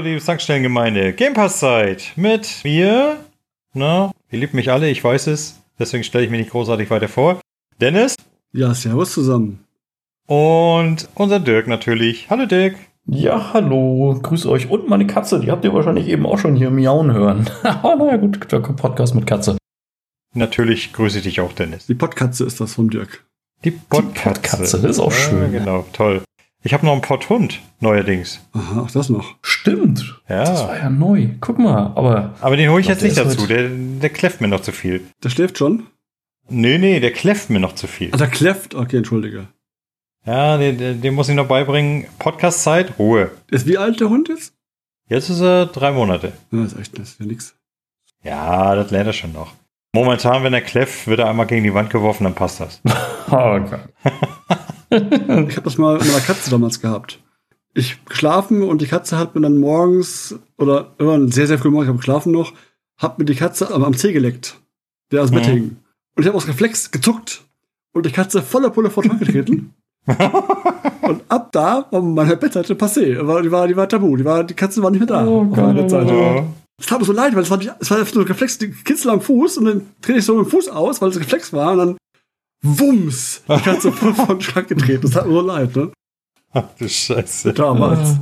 Hallo, liebe Tankstellengemeinde. Game Pass Zeit mit mir. Na, ihr liebt mich alle, ich weiß es. Deswegen stelle ich mich nicht großartig weiter vor. Dennis. Ja, servus zusammen. Und unser Dirk natürlich. Hallo, Dirk. Ja, hallo. Grüß euch. Und meine Katze, die habt ihr wahrscheinlich eben auch schon hier miauen hören. oh, naja, gut, Podcast mit Katze. Natürlich grüße ich dich auch, Dennis. Die Podkatze ist das vom Dirk. Die Podkatze. Die Podkatze, das ist auch schön. Ja, genau, toll. Ich habe noch einen Potthund, neuerdings. Aha, auch das noch. Stimmt. Ja. Das war ja neu. Guck mal, aber. Aber den hole ich jetzt nicht dazu. Der, der kläfft mir noch zu viel. Der schläft schon? Nee, nee, der kläfft mir noch zu viel. Ah, der kläfft? Okay, entschuldige. Ja, den, den muss ich noch beibringen. Podcast-Zeit, Ruhe. Ist wie alt der Hund ist? Jetzt ist er drei Monate. Ja, das ist echt, das ist ja nix. Ja, das lernt er schon noch. Momentan, wenn er kläfft, wird er einmal gegen die Wand geworfen, dann passt das. oh Gott. ich habe das mal mit meiner Katze damals gehabt. Ich geschlafen und die Katze hat mir dann morgens oder irgendwann sehr, sehr früh morgens, ich habe geschlafen noch, hat mir die Katze am, am Zeh geleckt, der aus dem mhm. Bett hing. Und ich habe aus Reflex gezuckt und die Katze voller Pulle vor den getreten. und ab da war meine Bettseite passé. Die war, die war tabu. Die, war, die Katze war nicht mehr da. Oh, auf meiner Bettseite. Es tat mir so leid, weil es war, es war so ein Reflex, die Kitzel am Fuß und dann drehe ich so den Fuß aus, weil es Reflex war und dann Wumms! Die Katze voll vor den Schrank getreten. Das hat mir so leid, ne? Ach du Scheiße. Damals.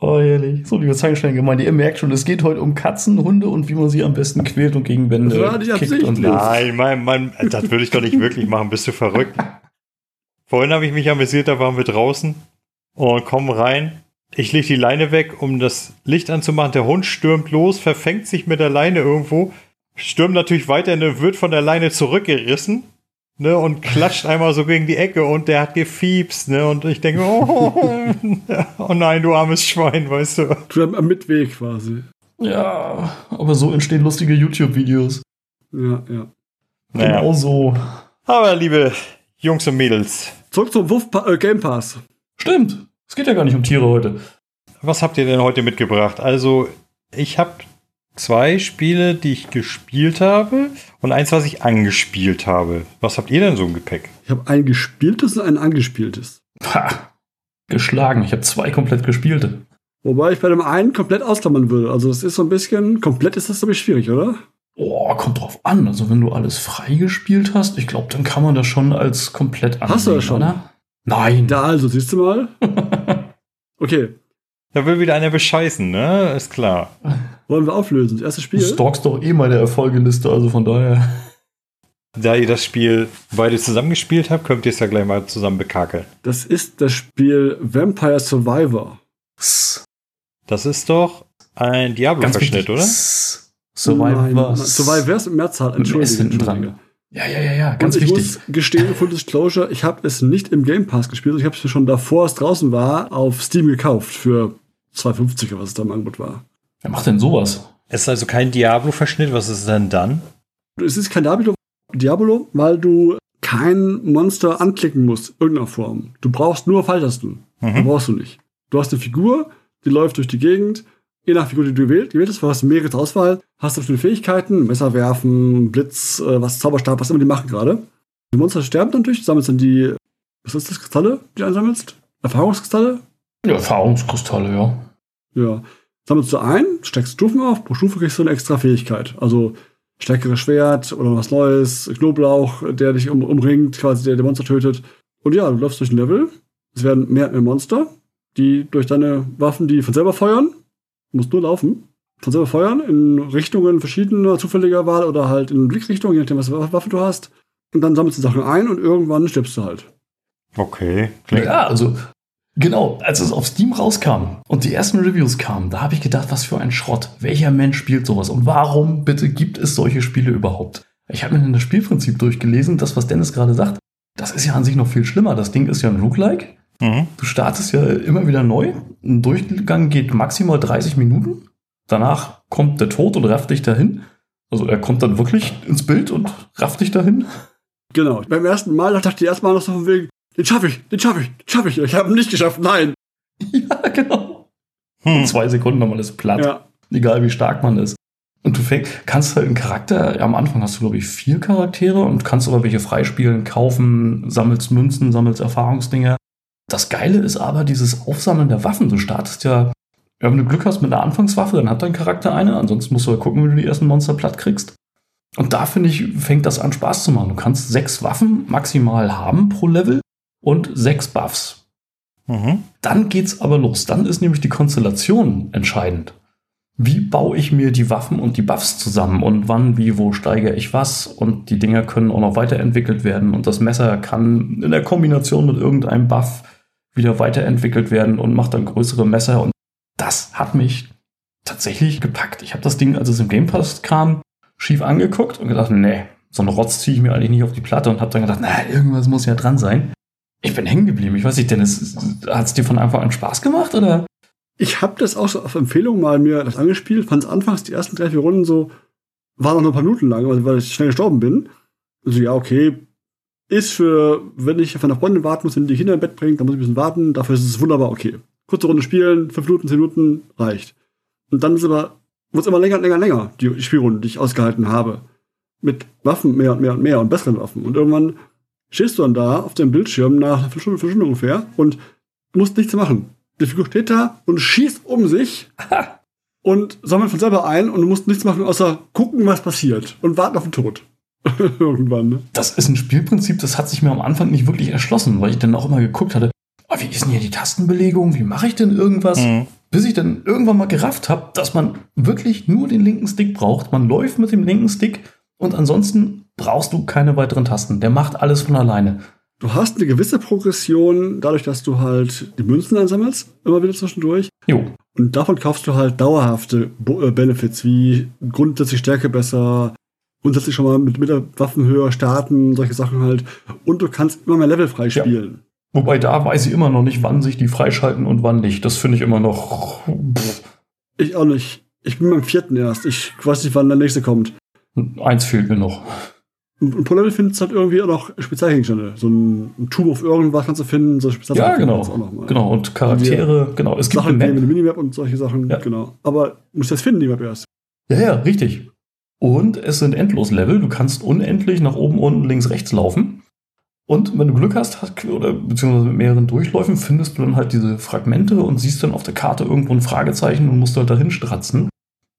Oh, ehrlich. So, liebe Zahngemeinde, ihr merkt schon, es geht heute um Katzen, Hunde und wie man sie am besten quält und gegen Wände ja, kickt und Nein, mein, mein, das würde ich doch nicht wirklich machen. Bist du verrückt? Vorhin habe ich mich amüsiert, da waren wir draußen und kommen rein. Ich lege die Leine weg, um das Licht anzumachen. Der Hund stürmt los, verfängt sich mit der Leine irgendwo, stürmt natürlich weiter, wird von der Leine zurückgerissen ne, und klatscht einmal so gegen die Ecke und der hat gefiebst, ne, und ich denke, oh, oh nein, du armes Schwein, weißt du. Du am Mitweg quasi. Ja, aber so entstehen lustige YouTube-Videos. Ja, ja. Naja. Genau so. Aber liebe Jungs und Mädels. Zurück zum Wuff äh, Game Pass. Stimmt. Es geht ja gar nicht um Tiere heute. Was habt ihr denn heute mitgebracht? Also, ich habe zwei Spiele, die ich gespielt habe und eins, was ich angespielt habe. Was habt ihr denn so im Gepäck? Ich habe ein gespieltes und ein angespieltes. Ha, geschlagen. Ich habe zwei komplett gespielte. Wobei ich bei dem einen komplett ausklammern würde. Also das ist so ein bisschen, komplett ist das glaube ich schwierig, oder? Oh, kommt drauf an. Also wenn du alles freigespielt hast, ich glaube, dann kann man das schon als komplett ansehen, Hast du das schon? Oder? Nein. Da also, siehst du mal. okay. Da will wieder einer bescheißen, ne? Ist klar. Wollen wir auflösen? Das erste Spiel? Du stalkst doch eh meine Erfolgeliste, also von daher. Da ihr das Spiel beide zusammengespielt habt, könnt ihr es ja gleich mal zusammen bekakeln. Das ist das Spiel Vampire Survivor. Das ist doch ein Diablo-Verschnitt, oder? Survivor. Survivor ist im Mehrzahl, Entschuldigung. Ja, ja, ja, ja, ganz und ich wichtig. muss gestehen, Full Disclosure, ich habe es nicht im Game Pass gespielt, ich habe es schon davor, es draußen war, auf Steam gekauft für 2,50 oder was es da im Angebot war. Wer macht denn sowas? Es ist also kein Diablo-Verschnitt, was ist denn dann? Es ist kein Diablo, Diablo, weil du kein Monster anklicken musst, irgendeiner Form. Du brauchst nur Falltasten. Mhm. brauchst du nicht. Du hast eine Figur, die läuft durch die Gegend, je nach Figur, die du wählst, gewählt hast, du hast mehrere zur Auswahl, hast du bestimmte Fähigkeiten, Messer werfen, Blitz, äh, was Zauberstab, was immer die machen gerade. Die Monster sterben du sammelst dann die, was ist das, Kristalle, die du einsammelst? Erfahrungskristalle? Ja, Erfahrungskristalle, ja. Ja. Sammelst du ein, steckst Stufen auf, pro Stufe kriegst du eine extra Fähigkeit. Also stärkeres Schwert oder was Neues, Knoblauch, der dich um, umringt, quasi der, der Monster tötet. Und ja, du läufst durch ein Level. Es werden mehr und mehr Monster, die durch deine Waffen, die von selber feuern, Du musst nur laufen. Von selber feuern in Richtungen verschiedener zufälliger Wahl oder halt in Blickrichtungen, je nachdem, was für Waffe du hast. Und dann sammelst du Sachen ein und irgendwann stirbst du halt. Okay. Klingt ja, also Genau, als es auf Steam rauskam und die ersten Reviews kamen, da habe ich gedacht, was für ein Schrott. Welcher Mensch spielt sowas und warum bitte gibt es solche Spiele überhaupt? Ich habe mir dann das Spielprinzip durchgelesen, das, was Dennis gerade sagt. Das ist ja an sich noch viel schlimmer. Das Ding ist ja ein Roguelike. Mhm. Du startest ja immer wieder neu. Ein Durchgang geht maximal 30 Minuten. Danach kommt der Tod und rafft dich dahin. Also er kommt dann wirklich ins Bild und rafft dich dahin. Genau. Beim ersten Mal dachte ich erstmal noch so von wegen, den schaffe ich, den schaffe ich, den schaffe ich. Ich habe ihn nicht geschafft, nein. Ja, genau. Hm. In zwei Sekunden man ist platt. Ja. Egal wie stark man ist. Und du fängst, kannst halt einen Charakter, am Anfang hast du, glaube ich, vier Charaktere und kannst aber welche freispielen, kaufen, sammelst Münzen, sammelst Erfahrungsdinge. Das Geile ist aber dieses Aufsammeln der Waffen. Du startest ja Ja, wenn du Glück hast mit einer Anfangswaffe, dann hat dein Charakter eine. Ansonsten musst du halt gucken, wie du die ersten Monster platt kriegst. Und da finde ich, fängt das an Spaß zu machen. Du kannst sechs Waffen maximal haben pro Level und sechs Buffs. Mhm. Dann geht's aber los. Dann ist nämlich die Konstellation entscheidend. Wie baue ich mir die Waffen und die Buffs zusammen und wann, wie, wo steigere ich was? Und die Dinger können auch noch weiterentwickelt werden und das Messer kann in der Kombination mit irgendeinem Buff wieder weiterentwickelt werden und macht dann größere Messer. Und das hat mich tatsächlich gepackt. Ich habe das Ding, als es im Game Pass kam, schief angeguckt und gedacht, nee, so einen Rotz ziehe ich mir eigentlich nicht auf die Platte und habe dann gedacht, na, irgendwas muss ja dran sein. Ich bin hängen geblieben. Ich weiß nicht, Dennis, hat es dir von Anfang an Spaß gemacht oder? Ich habe das auch so auf Empfehlung mal mir das angespielt, fand es anfangs die ersten drei, vier Runden so, war noch nur ein paar Minuten lang, weil ich schnell gestorben bin. Also ja, okay, ist für, wenn ich auf eine Freundin warten muss, wenn die Kinder im Bett bringt, dann muss ich ein bisschen warten, dafür ist es wunderbar okay. Kurze Runde spielen, fünf Minuten, zehn Minuten, reicht. Und dann ist aber, wird immer länger und länger und länger, die Spielrunde, die ich ausgehalten habe. Mit Waffen mehr und mehr und mehr und besseren Waffen. Und irgendwann stehst du dann da auf dem Bildschirm nach einer Stunde, Stunde ungefähr und musst nichts machen. Die Figur steht da und schießt um sich und sammelt von selber ein und du musst nichts machen, außer gucken, was passiert und warten auf den Tod. Irgendwann, ne? Das ist ein Spielprinzip, das hat sich mir am Anfang nicht wirklich erschlossen, weil ich dann auch immer geguckt hatte, oh, wie ist denn hier die Tastenbelegung, wie mache ich denn irgendwas? Mhm. Bis ich dann irgendwann mal gerafft habe, dass man wirklich nur den linken Stick braucht. Man läuft mit dem linken Stick und ansonsten brauchst du keine weiteren Tasten. Der macht alles von alleine. Du hast eine gewisse Progression, dadurch, dass du halt die Münzen einsammelst, immer wieder zwischendurch. Jo. Und davon kaufst du halt dauerhafte äh, Benefits, wie grundsätzlich Stärke besser, grundsätzlich schon mal mit, mit der Waffenhöhe starten, solche Sachen halt. Und du kannst immer mehr Level freispielen. Ja. Wobei da weiß ich immer noch nicht, wann sich die freischalten und wann nicht. Das finde ich immer noch. Pff. Ich auch nicht. Ich bin beim vierten erst. Ich weiß nicht, wann der nächste kommt. Eins fehlt mir noch. Und pro Level findest du halt irgendwie auch noch Spezialgegenstände. So ein, ein Tube auf irgendwas kannst du finden, so Ja, genau. Genau, und Charaktere, und genau. Es gibt Sachen, eine Minimap und solche Sachen, ja. genau. Aber du musst das finden, die Map erst. Ja, ja, richtig. Und es sind Endlos-Level. Du kannst unendlich nach oben, unten, links, rechts laufen. Und wenn du Glück hast, oder beziehungsweise mit mehreren Durchläufen, findest du dann halt diese Fragmente und siehst dann auf der Karte irgendwo ein Fragezeichen und musst halt dahin stratzen.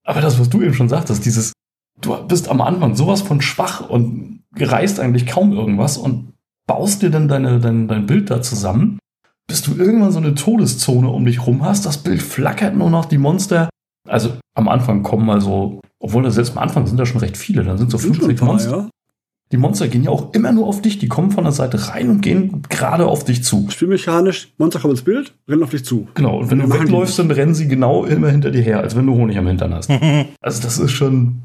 Aber das, was du eben schon sagtest, dieses, du bist am Anfang sowas von schwach und reißt eigentlich kaum irgendwas und baust dir dann deine, dein, dein Bild da zusammen, bis du irgendwann so eine Todeszone um dich rum hast. Das Bild flackert nur noch, die Monster. Also am Anfang kommen mal so, obwohl das selbst am Anfang sind da schon recht viele, dann sind so 50 Monster. Ja. Die Monster gehen ja auch immer nur auf dich. Die kommen von der Seite rein und gehen gerade auf dich zu. Spielmechanisch, Monster kommen ins Bild, rennen auf dich zu. Genau, und wenn du wegläufst, dann rennen sie genau immer hinter dir her, als wenn du Honig am Hintern hast. also das ist schon,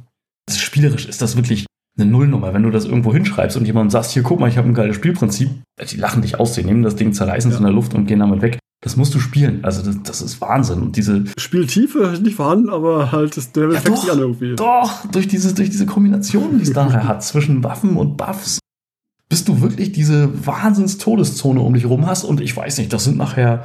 ist spielerisch ist das wirklich eine Nullnummer. Wenn du das irgendwo hinschreibst und jemand sagt, hier, guck mal, ich habe ein geiles Spielprinzip, die lachen dich aus, die nehmen das Ding, zerreißen es ja. in der Luft und gehen damit weg. Das musst du spielen. Also das, das ist Wahnsinn. Und diese Spieltiefe ist nicht vorhanden, aber halt das der ja, doch, sich an irgendwie. Doch, durch diese, durch diese Kombination, die es nachher hat, zwischen Waffen und Buffs, bis du wirklich diese Wahnsinns-Todeszone um dich rum hast. Und ich weiß nicht, das sind nachher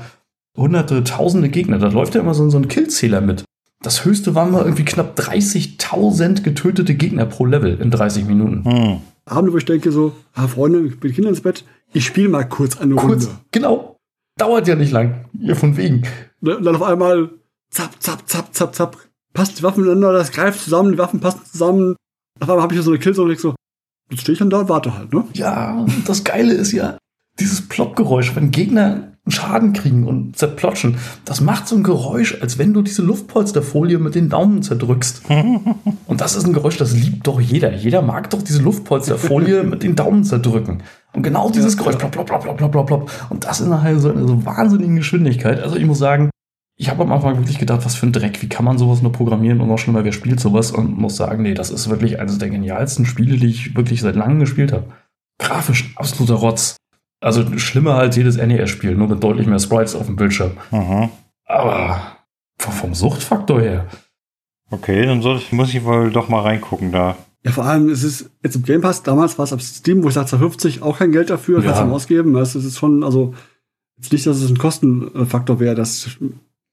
hunderte, tausende Gegner. Da läuft ja immer so, so ein Killzähler mit. Das höchste waren mal irgendwie knapp 30.000 getötete Gegner pro Level in 30 Minuten. Hm. Abende, wo ich denke so, ah, Freunde, ich bin Kinder ins Bett, ich spiele mal kurz eine kurz, Runde. Genau, Dauert ja nicht lang. Hier von wegen. Und dann auf einmal zapp, zapp, zapp, zapp, zapp. Passt die Waffen miteinander, das greift zusammen, die Waffen passen zusammen. Auf einmal habe ich so eine Killzone und ich so, jetzt stehe ich dann da und warte halt, ne? Ja, das Geile ist ja, dieses Plopp-Geräusch, wenn Gegner Schaden kriegen und zerplotschen, das macht so ein Geräusch, als wenn du diese Luftpolsterfolie mit den Daumen zerdrückst. und das ist ein Geräusch, das liebt doch jeder. Jeder mag doch diese Luftpolsterfolie mit den Daumen zerdrücken. Und genau dieses Geräusch, plopp, plopp, plopp, plopp, plopp, plopp. Und das in einer so einer so wahnsinnigen Geschwindigkeit. Also ich muss sagen, ich habe am Anfang wirklich gedacht, was für ein Dreck, wie kann man sowas nur programmieren und noch schlimmer, wer spielt sowas? Und muss sagen, nee, das ist wirklich eines der genialsten Spiele, die ich wirklich seit langem gespielt habe. Grafisch absoluter Rotz. Also schlimmer als jedes NES-Spiel, nur mit deutlich mehr Sprites auf dem Bildschirm. Mhm. Aber vom Suchtfaktor her. Okay, dann soll ich, muss ich wohl doch mal reingucken da. Ja, vor allem, es ist jetzt im Game Pass, damals war es auf Steam, wo ich sage, 50 auch kein Geld dafür, ja. kannst du ausgeben. Es ist schon, also, jetzt nicht, dass es ein Kostenfaktor wäre, dass,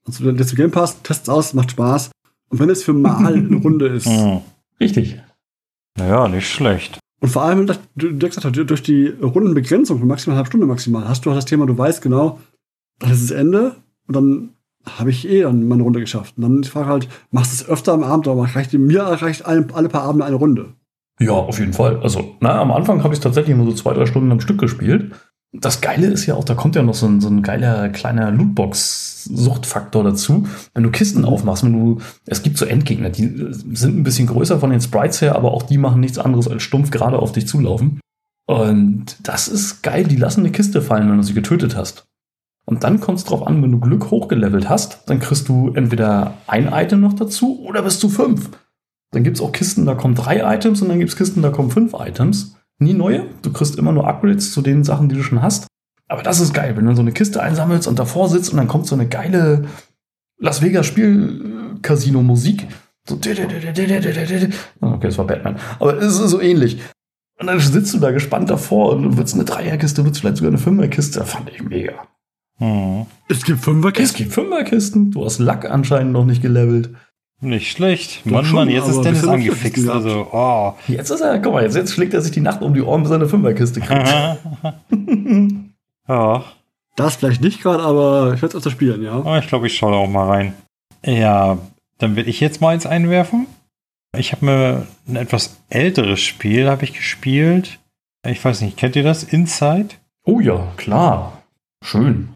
also, jetzt im Game Pass, test's aus, macht Spaß. Und wenn es für mal eine Runde ist. Mhm. Richtig. Naja, nicht schlecht. Und vor allem, du, gesagt hast, durch die Rundenbegrenzung von maximal halbe Stunde maximal, hast du auch das Thema, du weißt genau, das ist das Ende und dann habe ich eh dann mal eine Runde geschafft. Und dann Frage halt, machst du es öfter am Abend, aber reicht, mir reicht alle, alle paar Abende eine Runde. Ja, auf jeden Fall. Also, na, am Anfang habe ich tatsächlich nur so zwei, drei Stunden am Stück gespielt. Das Geile ist ja auch, da kommt ja noch so ein, so ein geiler kleiner Lootbox-Suchtfaktor dazu. Wenn du Kisten aufmachst, wenn du, es gibt so Endgegner, die sind ein bisschen größer von den Sprites her, aber auch die machen nichts anderes als stumpf gerade auf dich zulaufen. Und das ist geil, die lassen eine Kiste fallen, wenn du sie getötet hast. Und dann kommt es drauf an, wenn du Glück hochgelevelt hast, dann kriegst du entweder ein Item noch dazu oder bist du fünf. Dann gibt es auch Kisten, da kommen drei Items und dann gibt es Kisten, da kommen fünf Items. Nie neue. Du kriegst immer nur Upgrades zu den Sachen, die du schon hast. Aber das ist geil, wenn du so eine Kiste einsammelst und davor sitzt und dann kommt so eine geile Las Vegas Spiel Casino Musik. So okay, das war Batman. Aber es ist so ähnlich. Und dann sitzt du da gespannt davor und wird es eine Dreierkiste, wird es vielleicht sogar eine Fünferkiste. Das fand ich mega. Hm. Es gibt Fünferkisten? Es gibt Fünferkisten. Du hast Lack anscheinend noch nicht gelevelt. Nicht schlecht. Mann, schon, Mann, jetzt ist Dennis angefixt. Also, oh. Jetzt ist er, guck mal, jetzt, jetzt schlägt er sich die Nacht um die Ohren, bis er eine Fünferkiste kriegt. ja. Das vielleicht nicht gerade, aber ich werde es öfter spielen, ja. Ich glaube, ich schaue da auch mal rein. Ja, dann will ich jetzt mal eins einwerfen. Ich habe mir ein etwas älteres Spiel habe ich gespielt. Ich weiß nicht, kennt ihr das? Inside? Oh ja, klar. Schön.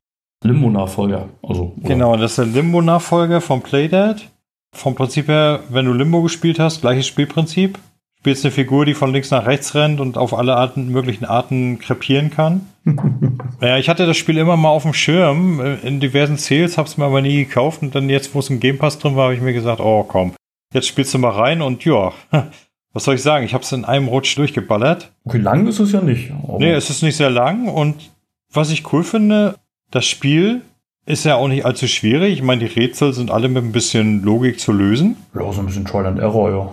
Limbo-Nachfolger. Also, genau, das ist der Limbo-Nachfolger von Playdead. Vom Prinzip her, wenn du Limbo gespielt hast, gleiches Spielprinzip. Spielst eine Figur, die von links nach rechts rennt und auf alle Arten, möglichen Arten krepieren kann. ja, ich hatte das Spiel immer mal auf dem Schirm äh, in diversen Sales, hab's mir aber nie gekauft und dann jetzt, wo es im Game Pass drin war, habe ich mir gesagt, oh komm, jetzt spielst du mal rein und ja, was soll ich sagen? Ich habe es in einem Rutsch durchgeballert. Okay, lang ist es ja nicht. Nee, es ist nicht sehr lang und was ich cool finde, das Spiel ist ja auch nicht allzu schwierig. Ich meine, die Rätsel sind alle mit ein bisschen Logik zu lösen. Ja, so ein bisschen Trial and Error, ja.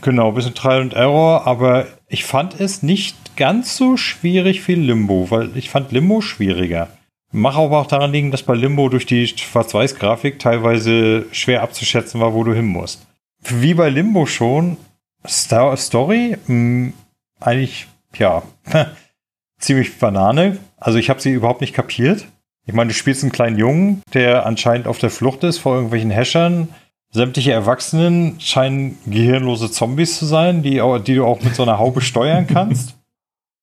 Genau, ein bisschen Trial and Error, aber ich fand es nicht ganz so schwierig wie Limbo, weil ich fand Limbo schwieriger. Mach aber auch daran liegen, dass bei Limbo durch die Schwarz-Weiß-Grafik teilweise schwer abzuschätzen war, wo du hin musst. Wie bei Limbo schon, Star Story, mh, hm, eigentlich, ja, ziemlich Banane. Also ich habe sie überhaupt nicht kapiert. Ich meine, du spielst einen kleinen Jungen, der anscheinend auf der Flucht ist vor irgendwelchen Häschern. Sämtliche Erwachsenen scheinen gehirnlose Zombies zu sein, die, die du auch mit so einer Haube steuern kannst.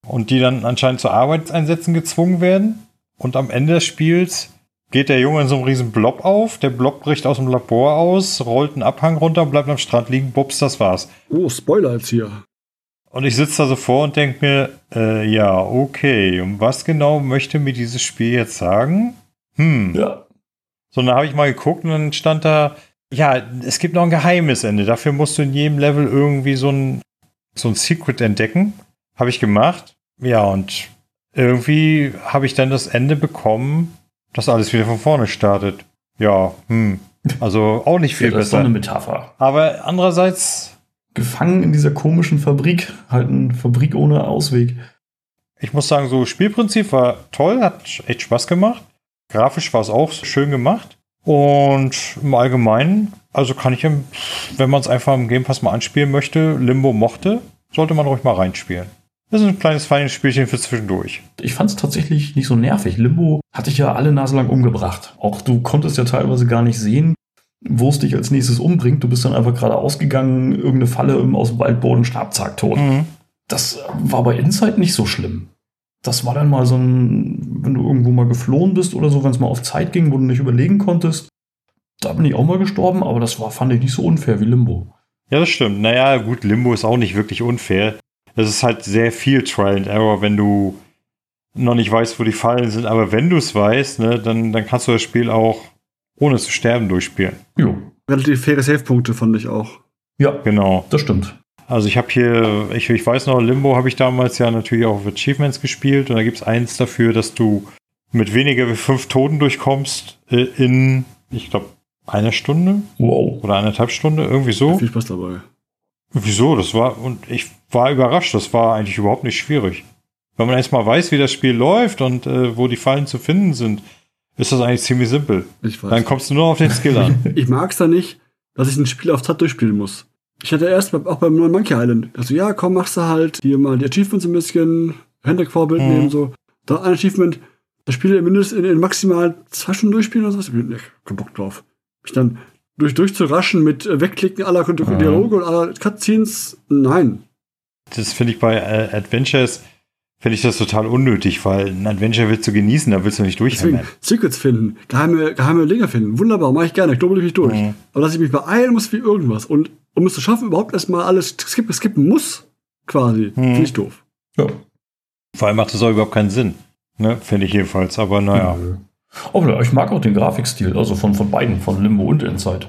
Und die dann anscheinend zu Arbeitseinsätzen gezwungen werden. Und am Ende des Spiels geht der Junge in so einem riesen Blob auf. Der Blob bricht aus dem Labor aus, rollt einen Abhang runter, bleibt am Strand liegen, bups, das war's. Oh, Spoiler jetzt hier. Und ich sitze da so vor und denke mir, äh, ja, okay, und was genau möchte mir dieses Spiel jetzt sagen? Hm. Ja. So, dann habe ich mal geguckt und dann stand da, ja, es gibt noch ein geheimes Ende. Dafür musst du in jedem Level irgendwie so ein, so ein Secret entdecken. Habe ich gemacht. Ja, und irgendwie habe ich dann das Ende bekommen, dass alles wieder von vorne startet. Ja, hm. Also auch nicht viel ja, das besser. Das ist eine Metapher. Aber andererseits gefangen in dieser komischen Fabrik. Halt eine Fabrik ohne Ausweg. Ich muss sagen, so Spielprinzip war toll, hat echt Spaß gemacht. Grafisch war es auch schön gemacht. Und im Allgemeinen, also kann ich, wenn man es einfach im Game Pass mal anspielen möchte, Limbo mochte, sollte man ruhig mal reinspielen. Das ist ein kleines, feines Spielchen für zwischendurch. Ich fand es tatsächlich nicht so nervig. Limbo hatte ich ja alle Nase lang umgebracht. Auch du konntest ja teilweise gar nicht sehen, wo es dich als nächstes umbringt. Du bist dann einfach gerade ausgegangen, irgendeine Falle aus dem Waldboden, Stabzack, tot. Mhm. Das war bei Inside nicht so schlimm. Das war dann mal so ein, wenn du irgendwo mal geflohen bist oder so, wenn es mal auf Zeit ging, wo du nicht überlegen konntest. Da bin ich auch mal gestorben, aber das war, fand ich nicht so unfair wie Limbo. Ja, das stimmt. Naja, gut, Limbo ist auch nicht wirklich unfair. Es ist halt sehr viel Trial and Error, wenn du noch nicht weißt, wo die Fallen sind. Aber wenn du es weißt, ne, dann, dann kannst du das Spiel auch ohne zu sterben durchspielen. Jo. Relativ faire Save-Punkte fand ich auch. Ja, genau. Das stimmt. Also ich habe hier, ich, ich weiß noch, Limbo habe ich damals ja natürlich auch auf Achievements gespielt und da gibt es eins dafür, dass du mit weniger wie fünf Toten durchkommst äh, in, ich glaube, einer Stunde. Wow. Oder eineinhalb Stunde, irgendwie so. Viel Spaß dabei. Wieso? Das war, und ich war überrascht, das war eigentlich überhaupt nicht schwierig. Wenn man erstmal weiß, wie das Spiel läuft und äh, wo die Fallen zu finden sind, ist das eigentlich ziemlich simpel. Ich weiß. Dann kommst du nur auf den Skill an. ich mag es da nicht, dass ich ein Spiel auf Zeit durchspielen muss. Ich hatte erst auch beim neuen Monkey Island, also ja, komm, machst du halt hier mal die Achievements ein bisschen, Handwerk-Vorbild mhm. nehmen, so. Da ein Achievement, das Spiel mindestens in, in maximal zwei Stunden durchspielen oder sowas. Ich hab keinen Bock drauf. Mich dann durch, durchzuraschen mit äh, Wegklicken aller mhm. Dialoge und aller Cutscenes, nein. Das finde ich bei äh, Adventures, finde ich das total unnötig, weil ein Adventure willst du genießen, da willst du nicht durchhängen. Secrets finden, geheime, geheime Dinge finden, wunderbar, mache ich gerne, ich doppel mich durch. Mhm. Aber dass ich mich beeilen muss wie irgendwas und um es zu schaffen, überhaupt erstmal alles skippen, skippen muss, quasi, mhm. finde ich doof. Ja. Vor allem macht das auch überhaupt keinen Sinn. Ne? Finde ich jedenfalls, aber naja. Mhm. Aber ich mag auch den Grafikstil, also von, von beiden, von Limbo und Inside.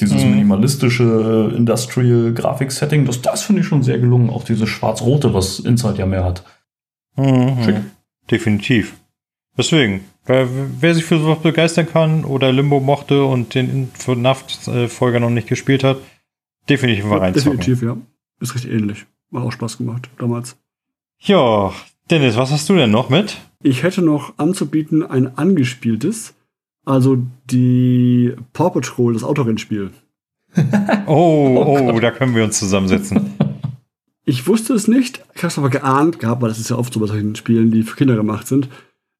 Dieses mhm. minimalistische äh, Industrial-Grafik-Setting, das, das finde ich schon sehr gelungen. Auch dieses Schwarz-Rote, was Inside ja mehr hat. Mhm. Schick. Definitiv. Deswegen, wer, wer, sich für sowas begeistern kann oder Limbo mochte und den FNAF-Folger noch nicht gespielt hat, definitiv mal ja, reinzocken. Definitiv, ja. Ist richtig ähnlich. Hat auch Spaß gemacht damals. Ja, Dennis, was hast du denn noch mit? Ich hätte noch anzubieten ein angespieltes, also die Paw Patrol, das Autorennspiel. oh, oh, oh da können wir uns zusammensetzen. Ich wusste es nicht, ich habe es aber geahnt gehabt, weil das ist ja oft so bei solchen Spielen, die für Kinder gemacht sind.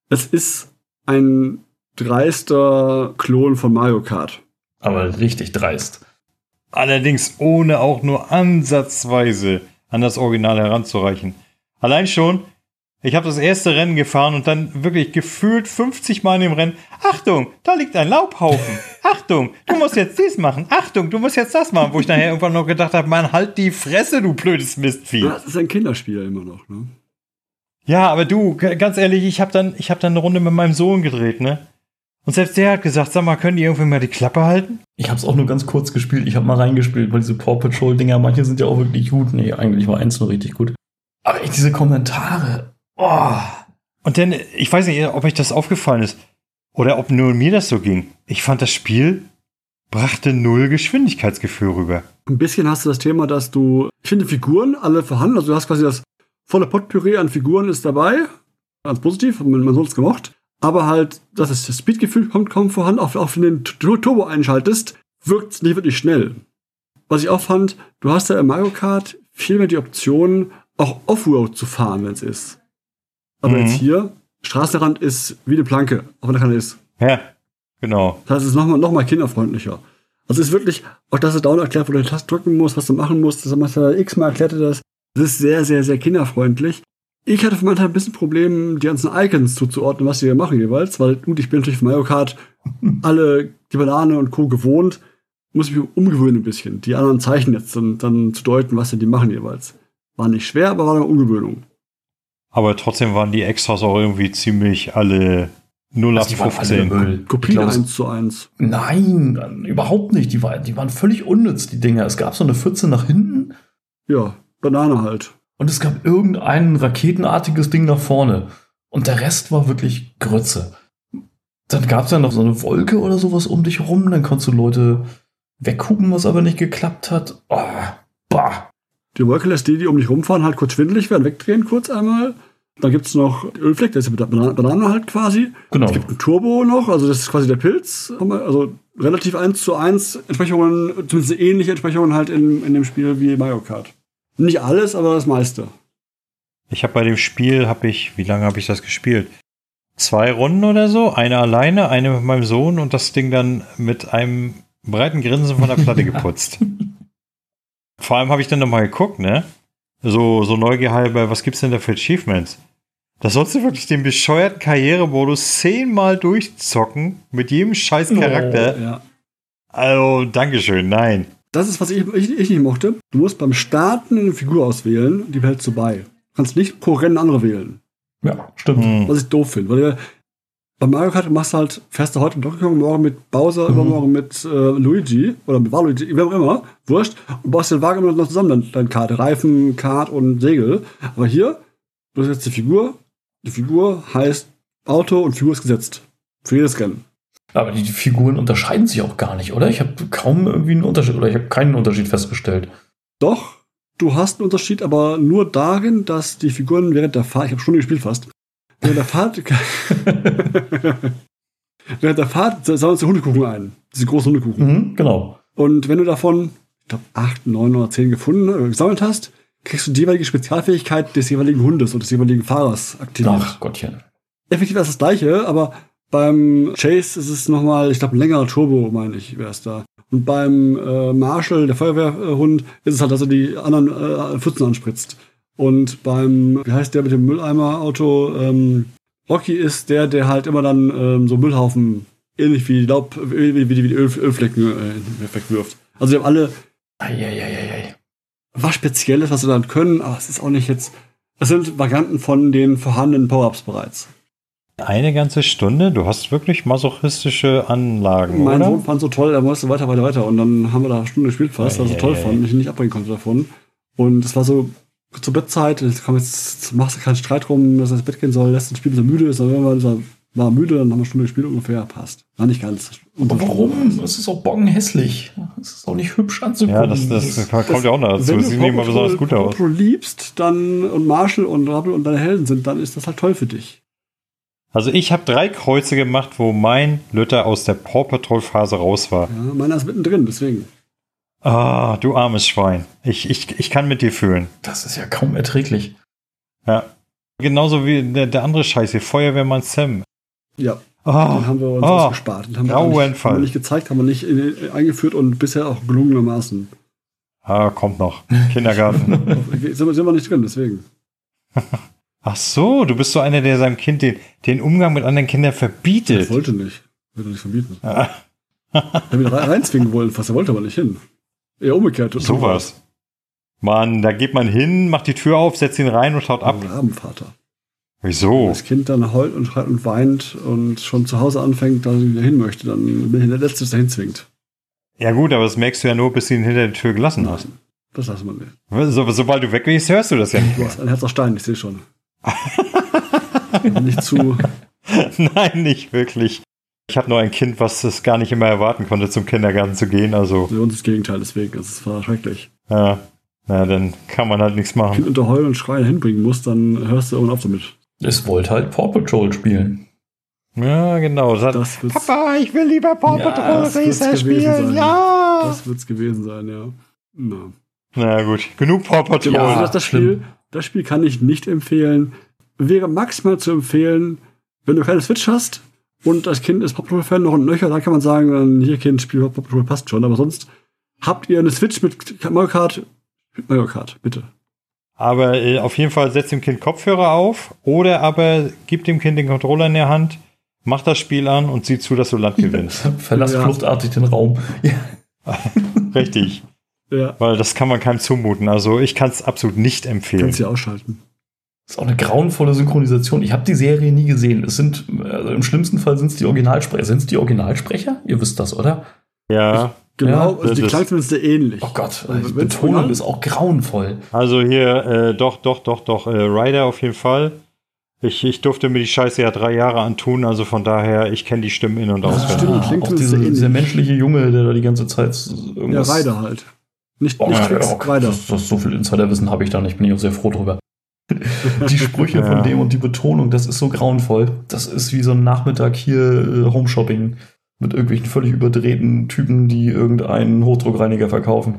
Es ist ein dreister Klon von Mario Kart. Aber richtig dreist. Allerdings ohne auch nur ansatzweise an das Original heranzureichen. Allein schon, ich habe das erste Rennen gefahren und dann wirklich gefühlt 50 Mal in dem Rennen. Achtung, da liegt ein Laubhaufen. Achtung, du musst jetzt dies machen. Achtung, du musst jetzt das machen. Wo ich nachher irgendwann noch gedacht habe, man, halt die Fresse, du blödes Mistvieh. Das ist ein Kinderspiel immer noch, ne? Ja, aber du, ganz ehrlich, ich habe dann, hab dann eine Runde mit meinem Sohn gedreht, ne? Und selbst der hat gesagt, sag mal, können die irgendwie mal die Klappe halten? Ich habe es auch nur ganz kurz gespielt. Ich habe mal reingespielt, weil diese Paw Patrol-Dinger, manche sind ja auch wirklich gut. Nee, eigentlich war eins nur richtig gut. Aber ich, diese Kommentare, Oh. Und dann, ich weiß nicht, ob euch das aufgefallen ist oder ob nur mir das so ging. Ich fand das Spiel brachte null Geschwindigkeitsgefühl rüber. Ein bisschen hast du das Thema, dass du, ich finde Figuren alle vorhanden, also du hast quasi das volle Potpüree an Figuren ist dabei, ganz positiv, man, es gemocht, aber halt, dass das Speedgefühl kommt kaum vorhanden, auch, auch wenn du den Turbo einschaltest, wirkt es nicht wirklich schnell. Was ich auch fand, du hast ja im Mario Kart viel mehr die Option, auch Offroad zu fahren, wenn es ist. Aber mhm. jetzt hier, Straßenrand ist wie eine Planke, auf der Kanne ist. Ja, genau. Das heißt, es ist nochmal noch mal kinderfreundlicher. Also es ist wirklich, auch dass er down erklärt, wo du die Taste drücken musst, was du machen musst, das macht er x-mal erklärte das. Das ist sehr, sehr, sehr kinderfreundlich. Ich hatte für meinen Teil ein bisschen Probleme, die ganzen Icons zuzuordnen, was sie hier machen jeweils, weil gut, ich bin natürlich von Mario Kart alle die Banane und Co. gewohnt, muss ich mich umgewöhnen ein bisschen, die anderen Zeichen jetzt dann, dann zu deuten, was sie die machen jeweils. War nicht schwer, aber war eine Umgewöhnung. Aber trotzdem waren die Extras auch irgendwie ziemlich alle 0 auf 15. Kopien 1 zu 1. Nein, überhaupt nicht. Die, war, die waren völlig unnütz, die Dinger. Es gab so eine Pfütze nach hinten. Ja, Banane halt. Und es gab irgendein raketenartiges Ding nach vorne. Und der Rest war wirklich Grütze. Dann gab es ja noch so eine Wolke oder sowas um dich rum. Dann konntest du Leute weghuben, was aber nicht geklappt hat. Oh, bah. Die Wolke lässt die, die um dich rumfahren, halt kurz schwindelig werden, wegdrehen kurz einmal. Dann gibt es noch Ölfleck, der ist mit der Banane halt quasi. Genau. Es gibt ein Turbo noch, also das ist quasi der Pilz. Also relativ eins zu eins Entsprechungen, zumindest ähnliche Entsprechungen halt in, in dem Spiel wie Mario Kart. Nicht alles, aber das meiste. Ich habe bei dem Spiel, habe ich, wie lange habe ich das gespielt? Zwei Runden oder so, eine alleine, eine mit meinem Sohn und das Ding dann mit einem breiten Grinsen von der Platte geputzt. Vor allem habe ich dann nochmal geguckt, ne? So, so neugierhalber, was gibt's denn da für Achievements? Da sollst du wirklich den bescheuerten Karrieremodus zehnmal durchzocken mit jedem scheiß oh, Charakter. Oh, ja. Also, Dankeschön, nein. Das ist, was ich, ich, ich, nicht mochte. Du musst beim Starten eine Figur auswählen, die behältst du bei. Du kannst nicht pro Rennen andere wählen. Ja, stimmt. Hm. Was ich doof finde, weil bei Mario Kart machst du halt, fährst du heute mit Donkey Kong, morgen mit Bowser, mhm. übermorgen mit äh, Luigi oder mit Waluigi, wer auch immer, wurscht, und baust den Wagen immer noch zusammen, deine dein Kart, Reifen, Kart und Segel. Aber hier, du hast jetzt die Figur, die Figur heißt Auto und Figur ist gesetzt. Für jedes Rennen. Aber die, die Figuren unterscheiden sich auch gar nicht, oder? Ich habe kaum irgendwie einen Unterschied, oder ich habe keinen Unterschied festgestellt. Doch, du hast einen Unterschied, aber nur darin, dass die Figuren während der Fahrt, ich habe Stunde gespielt fast, Während der Fahrt. während der Fahrt sammelst du Hundekuchen ein. Diese großen Hundekuchen. Mhm, genau. Und wenn du davon, ich glaube, 8, 9 oder 10 gefunden oder gesammelt hast, kriegst du die jeweilige Spezialfähigkeit des jeweiligen Hundes und des jeweiligen Fahrers aktiviert. Ach Gottchen. effektiv ist das gleiche, aber beim Chase ist es nochmal, ich glaube, ein längerer Turbo, meine ich, wäre es da. Und beim äh, Marshall, der Feuerwehrhund, ist es halt, dass er die anderen äh, Pfützen anspritzt. Und beim, wie heißt der mit dem Mülleimer-Auto, ähm, Rocky ist der, der halt immer dann ähm, so Müllhaufen, ähnlich wie Laub, wie, wie, wie die Öl, Ölflecken äh, wegwirft. Also die haben alle Eieieiei. was Spezielles, was sie dann können, aber es ist auch nicht jetzt. Es sind Varianten von den vorhandenen Power-Ups bereits. Eine ganze Stunde? Du hast wirklich masochistische Anlagen, Mein oder? Sohn fand so toll, er musste weiter, weiter, weiter. Und dann haben wir da eine Stunde gespielt fast, was er so toll fand und ich ihn nicht abbringen konnte davon. Und es war so zur Bettzeit, jetzt, komm, jetzt machst du keinen Streit rum, dass er ins Bett gehen soll, lässt das Spiel, bis er müde ist, dann irgendwann ist er, war er müde, dann haben wir eine Stunde gespielt ungefähr, passt. War nicht ganz. Aber warum? Es ist auch bockenhässlich. Es ist auch nicht hübsch anzugucken. Ja, das, das, kommt ja auch noch dazu. Wenn Das du sieht nicht mal besonders gut aus. Patrol liebst, dann und Marshall und Rubble und deine Helden sind, dann ist das halt toll für dich. Also ich habe drei Kreuze gemacht, wo mein Lütter aus der Paw Patrol Phase raus war. Ja, meiner ist mittendrin, deswegen. Ah, du armes Schwein. Ich, ich, ich kann mit dir fühlen. Das ist ja kaum erträglich. Ja. Genauso wie der, der andere Scheiß hier, Feuerwehrmann Sam. Ja, Ah, den haben wir uns oh, ausgespart. Den haben wir, auch nicht, haben wir nicht gezeigt, haben wir nicht in, eingeführt und bisher auch gelungenermaßen. ah, kommt noch. Kindergarten. Sind, wir, sind wir nicht drin, deswegen. Ach so, du bist so einer, der seinem Kind den, den Umgang mit anderen Kindern Ich verbietet. wollte nicht. Ich wollte nicht verbieten. Ah, Ich habe ihn rein- reinzwingen wollen, fast. Er wollte aber nicht hin. Eher umgekehrt. sowas. Mann, da geht man hin, macht die Tür auf, setzt ihn rein und schaut ab. Ab. Rabenvater. Wieso? Das Kind dann heult und schreit und weint und schon zu Hause anfängt, dass er wieder hin möchte, dann bin ich der Letzte, der dahin zwingt. Ja gut, aber das merkst du ja nur, bis du ihn hinter der Tür gelassen hast. Das lassen wir nicht. So, sobald du weggehst, hörst du das ja nicht Du hast ein Herz aus Stein, ich sehe schon. nicht zu. Nein, nicht wirklich. Ich habe nur ein Kind, was es gar nicht immer erwarten konnte, zum Kindergarten zu gehen. Also, Bei uns das Gegenteil, deswegen. Es war schrecklich. ja, na, dann kann man halt nichts Kind machen. unter Heulen und Schreien hinbringen musst, dann hörst du irgendwann auf damit. Es wollte halt Paw Patrol spielen. Ja, genau. Das hat, Papa, ich will lieber Paw Ja, Patrol Racer spielen. sein. Ja. das wird's gewesen sein, ja. Na. Na gut, genug Paw Patrol. Genau, Ja, also das, das. Spiel, das Spiel kann ich nicht empfehlen. Wäre maximal zu empfehlen, wenn du keine Switch hast und das Kind ist Pop Patrol-Fan noch und nöcher, dann kann man sagen, dann hier Kind, Spiel Pop Patrol passt schon. Aber sonst habt ihr eine Switch mit Mario Kart, mit Mario Kart, bitte. Aber äh, auf jeden Fall setzt dem Kind Kopfhörer auf oder aber gib dem Kind den Controller in der Hand, mach das Spiel an und sieh zu, dass du Land gewinnst. Verlass Ja. fluchtartig den Raum. Ja. Richtig. Ja, Weil das kann man keinem zumuten. Also ich kann es absolut nicht empfehlen. kannst du ausschalten. Das ist auch eine grauenvolle Synchronisation. Ich habe die Serie nie gesehen. Es sind, also im schlimmsten Fall sind es die Originalsprecher. Sind es die Originalsprecher? Ihr wisst das, oder? Ja, Genau, Ja, also die ist- klang zumindest ähnlich. Oh Gott, Also die Betonung original- ist auch grauenvoll. also hier, äh, doch, doch, doch, doch, äh, Ryder auf jeden Fall. Ich, ich durfte mir die Scheiße ja drei Jahre antun, also von daher, ich kenne die Stimmen in- und auswendig. stimmt, klingt auch diese, ähnlich. dieser menschliche Junge, der da die ganze Zeit Ja, irgendwas... Ryder halt. Nicht, Oh, nicht ja. Ryder. Das, das, so viel Insiderwissen habe ich da nicht, bin ich auch sehr froh drüber. Die Sprüche Ja. von dem und die Betonung, das ist so grauenvoll. Das ist wie so ein Nachmittag hier äh, Homeshopping mit irgendwelchen völlig überdrehten Typen, die irgendeinen Hochdruckreiniger verkaufen.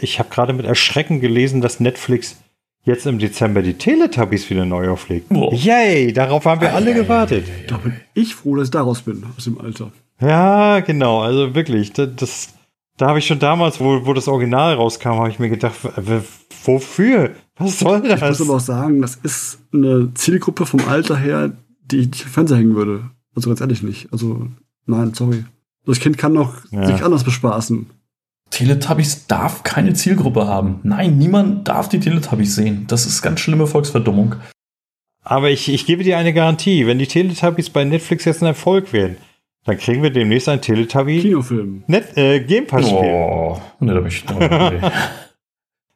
Ich habe gerade mit Erschrecken gelesen, dass Netflix jetzt im Dezember die Teletubbies wieder neu auflegt. Boah. Yay, darauf haben wir alle gewartet. Da bin ich froh, dass ich daraus bin, aus dem Alter. Ja, genau, also wirklich, das, das da habe ich schon damals, wo, wo das Original rauskam, habe ich mir gedacht, wofür? Was soll Ich muss das? aber auch sagen, das ist eine Zielgruppe vom Alter her, die ich nicht auf den Fernseher hängen würde. Also ganz ehrlich nicht. Also, nein, sorry. Das Kind kann noch Ja. sich anders bespaßen. Teletubbies darf keine Zielgruppe haben. Nein, niemand darf die Teletubbies sehen. Das ist ganz schlimme Volksverdummung. Aber ich, ich gebe dir eine Garantie, wenn die Teletubbies bei Netflix jetzt ein Erfolg werden, dann kriegen wir demnächst ein Teletubby Kinofilm. Net, äh, Game Pass Spiel. Oh, ne, da bin ich.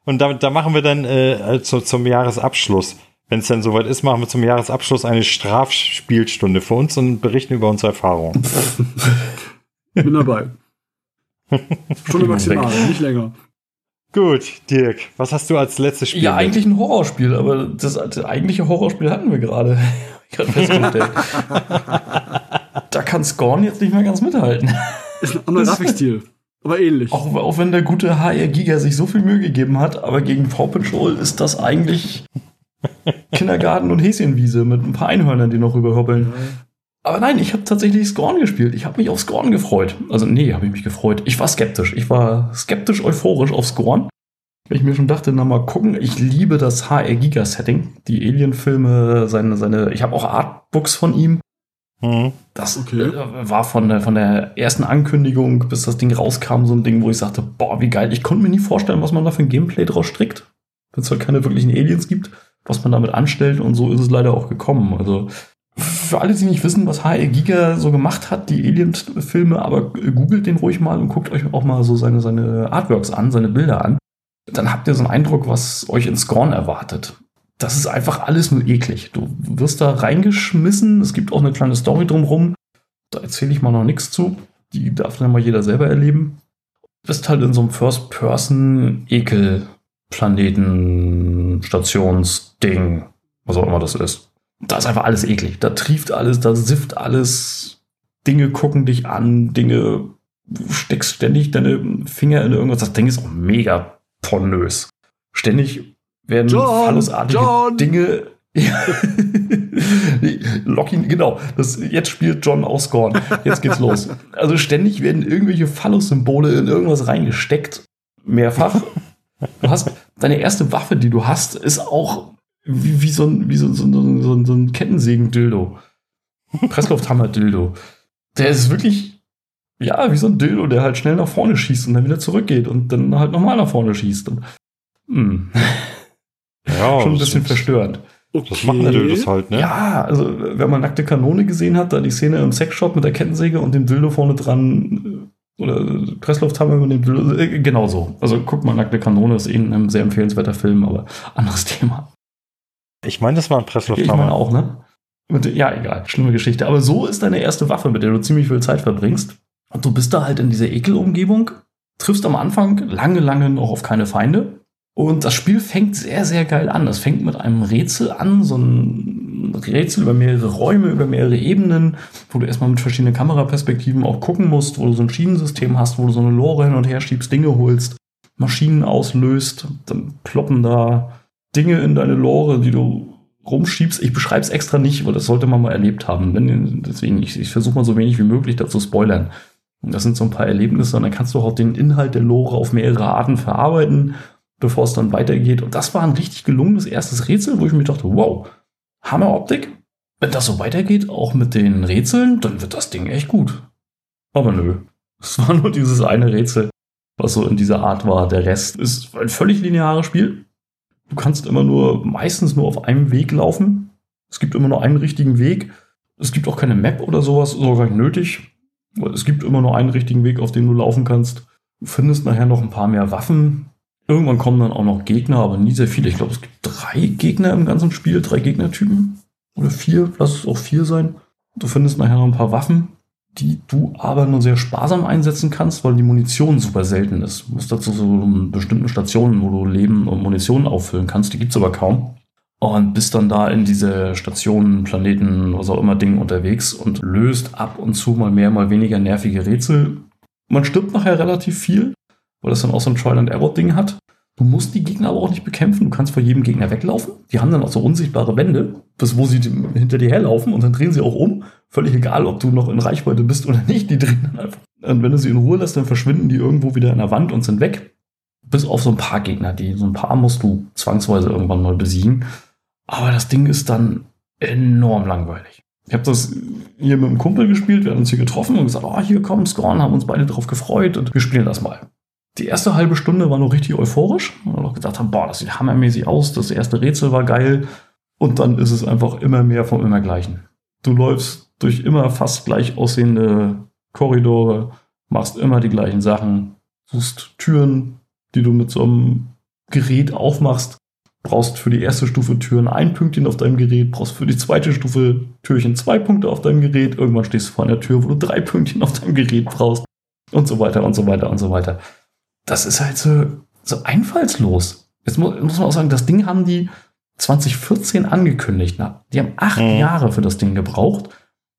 Und da, da machen wir dann äh, zu, zum Jahresabschluss, wenn es dann soweit ist, machen wir zum Jahresabschluss eine Strafspielstunde für uns und berichten über unsere Erfahrungen. Bin dabei. Stunde maximal, nicht länger. Gut, Dirk, was hast du als letztes Spiel? Ja, mit? eigentlich ein Horrorspiel, aber das, das eigentliche Horrorspiel hatten wir gerade. Hab ich gerade festgestellt. Da kann Scorn jetzt nicht mehr ganz mithalten. Ist ein anderer Grafikstil. Aber ähnlich. Auch, auch wenn der gute HR Giga sich so viel Mühe gegeben hat, aber gegen Paw Patrol ist das eigentlich Kindergarten und Häschenwiese mit ein paar Einhörnern, die noch rüberhoppeln. Aber nein, ich habe tatsächlich Scorn gespielt. Ich habe mich auf Scorn gefreut. Also nee, habe ich mich gefreut. Ich war skeptisch. Ich war skeptisch euphorisch auf Scorn. Weil ich mir schon dachte, na mal gucken. Ich liebe das HR Giga Setting. Die Alien-Filme, seine, seine, ich habe auch Artbooks von ihm. Mhm. Das okay. Äh, war von der, von der ersten Ankündigung, bis das Ding rauskam, so ein Ding, wo ich sagte, boah, wie geil. Ich konnte mir nie vorstellen, was man da für ein Gameplay draus strickt. Wenn es halt keine wirklichen Aliens gibt, was man damit anstellt. Und so ist es leider auch gekommen. Also für alle, die nicht wissen, was HR Giga so gemacht hat, die Alien-Filme, aber googelt den ruhig mal und guckt euch auch mal so seine, seine Artworks an, seine Bilder an. Dann habt ihr so einen Eindruck, was euch in Scorn erwartet das ist einfach alles nur eklig. Du wirst da reingeschmissen. Es gibt auch eine kleine Story drumherum. Da erzähle ich mal noch nichts zu. Die darf dann mal jeder selber erleben. Du bist halt in so einem First-Person-Ekel-Planeten-Stationsding, was auch immer das ist. Da ist einfach alles eklig. Da trieft alles, da sifft alles. Dinge gucken dich an, Dinge, steckst ständig deine Finger in irgendwas. Das Ding ist auch mega pornös. Ständig werden John, phallusartige John. Dinge. Lock ihn, genau. Das, jetzt spielt John aus Scorn. Jetzt geht's los. Also ständig werden irgendwelche Phallus-Symbole in irgendwas reingesteckt. Mehrfach. Du hast deine erste Waffe, die du hast, ist auch wie, wie so ein, wie so, so, so, so, so ein Kettensägen-Dildo. Presslufthammer-Dildo. Der ist wirklich, ja, wie so ein Dildo, der halt schnell nach vorne schießt und dann wieder zurückgeht und dann halt nochmal nach vorne schießt. Und, hm. Ja, schon ein bisschen verstörend. Okay. Das machen Dildos halt, ne? Ja, also wenn man nackte Kanone gesehen hat, da die Szene im Sexshop mit der Kettensäge und dem Dildo vorne dran äh, oder Presslufthammer mit dem Dildo, äh, genau so. Also guck mal, nackte Kanone ist eh ein sehr empfehlenswerter Film, aber anderes Thema. Ich meine, das war ein Presslufthammer. Ich meine auch, ne? Mit, ja, egal, schlimme Geschichte. Aber so ist deine erste Waffe, mit der du ziemlich viel Zeit verbringst. Und du bist da halt in dieser Ekelumgebung, triffst am Anfang lange, lange noch auf keine Feinde und das Spiel fängt sehr, sehr geil an. Das fängt mit einem Rätsel an, so ein Rätsel über mehrere Räume, über mehrere Ebenen, wo du erstmal mit verschiedenen Kameraperspektiven auch gucken musst, wo du so ein Schienensystem hast, wo du so eine Lore hin und her schiebst, Dinge holst, Maschinen auslöst, dann ploppen da Dinge in deine Lore, die du rumschiebst. Ich beschreibe es extra nicht, weil das sollte man mal erlebt haben. Wenn, deswegen, ich, ich versuche mal so wenig wie möglich dazu spoilern. Und das sind so ein paar Erlebnisse und dann kannst du auch den Inhalt der Lore auf mehrere Arten verarbeiten bevor es dann weitergeht. Und das war ein richtig gelungenes erstes Rätsel, wo ich mir dachte, wow, Hammeroptik. Wenn das so weitergeht, auch mit den Rätseln, dann wird das Ding echt gut. Aber nö. Es war nur dieses eine Rätsel, was so in dieser Art war. Der Rest ist ein völlig lineares Spiel. Du kannst immer nur, meistens nur auf einem Weg laufen. Es gibt immer nur einen richtigen Weg. Es gibt auch keine Map oder sowas, ist auch gar nicht nötig. Es gibt immer nur einen richtigen Weg, auf dem du laufen kannst. Du findest nachher noch ein paar mehr Waffen, Irgendwann kommen dann auch noch Gegner, aber nie sehr viele. Ich glaube, es gibt drei Gegner im ganzen Spiel, drei Gegnertypen. Oder vier, lass es auch vier sein. Du findest nachher noch ein paar Waffen, die du aber nur sehr sparsam einsetzen kannst, weil die Munition super selten ist. Du musst dazu so bestimmten Stationen, wo du Leben und Munition auffüllen kannst, die gibt es aber kaum. Und bist dann da in diese Stationen, Planeten, was auch immer Ding unterwegs und löst ab und zu mal mehr, mal weniger nervige Rätsel. Man stirbt nachher relativ viel, weil das dann auch so ein Trial-and-Error-Ding hat. Du musst die Gegner aber auch nicht bekämpfen. Du kannst vor jedem Gegner weglaufen. Die haben dann auch so unsichtbare Wände, bis wo sie hinter dir herlaufen und dann drehen sie auch um. Völlig egal, ob du noch in Reichweite bist oder nicht. Die drehen dann einfach. Und wenn du sie in Ruhe lässt, dann verschwinden die irgendwo wieder in der Wand und sind weg. Bis auf so ein paar Gegner. Die, so ein paar musst du zwangsweise irgendwann mal besiegen. Aber das Ding ist dann enorm langweilig. Ich habe das hier mit einem Kumpel gespielt, wir haben uns hier getroffen und gesagt, oh, hier komm, Scorn, haben uns beide drauf gefreut und wir spielen das mal. Die erste halbe Stunde war noch richtig euphorisch. Und noch gedacht haben, boah, das sieht hammermäßig aus. Das erste Rätsel war geil. Und dann ist es einfach immer mehr vom Immergleichen. Du läufst durch immer fast gleich aussehende Korridore, machst immer die gleichen Sachen, suchst Türen, die du mit so einem Gerät aufmachst, brauchst für die erste Stufe Türen ein Pünktchen auf deinem Gerät, brauchst für die zweite Stufe Türchen zwei Punkte auf deinem Gerät, irgendwann stehst du vor einer Tür, wo du drei Pünktchen auf deinem Gerät brauchst und so weiter und so weiter und so weiter das ist halt so, so einfallslos. Jetzt muss, muss man auch sagen, das Ding haben die 2014 angekündigt. Na, die haben acht mhm. Jahre für das Ding gebraucht.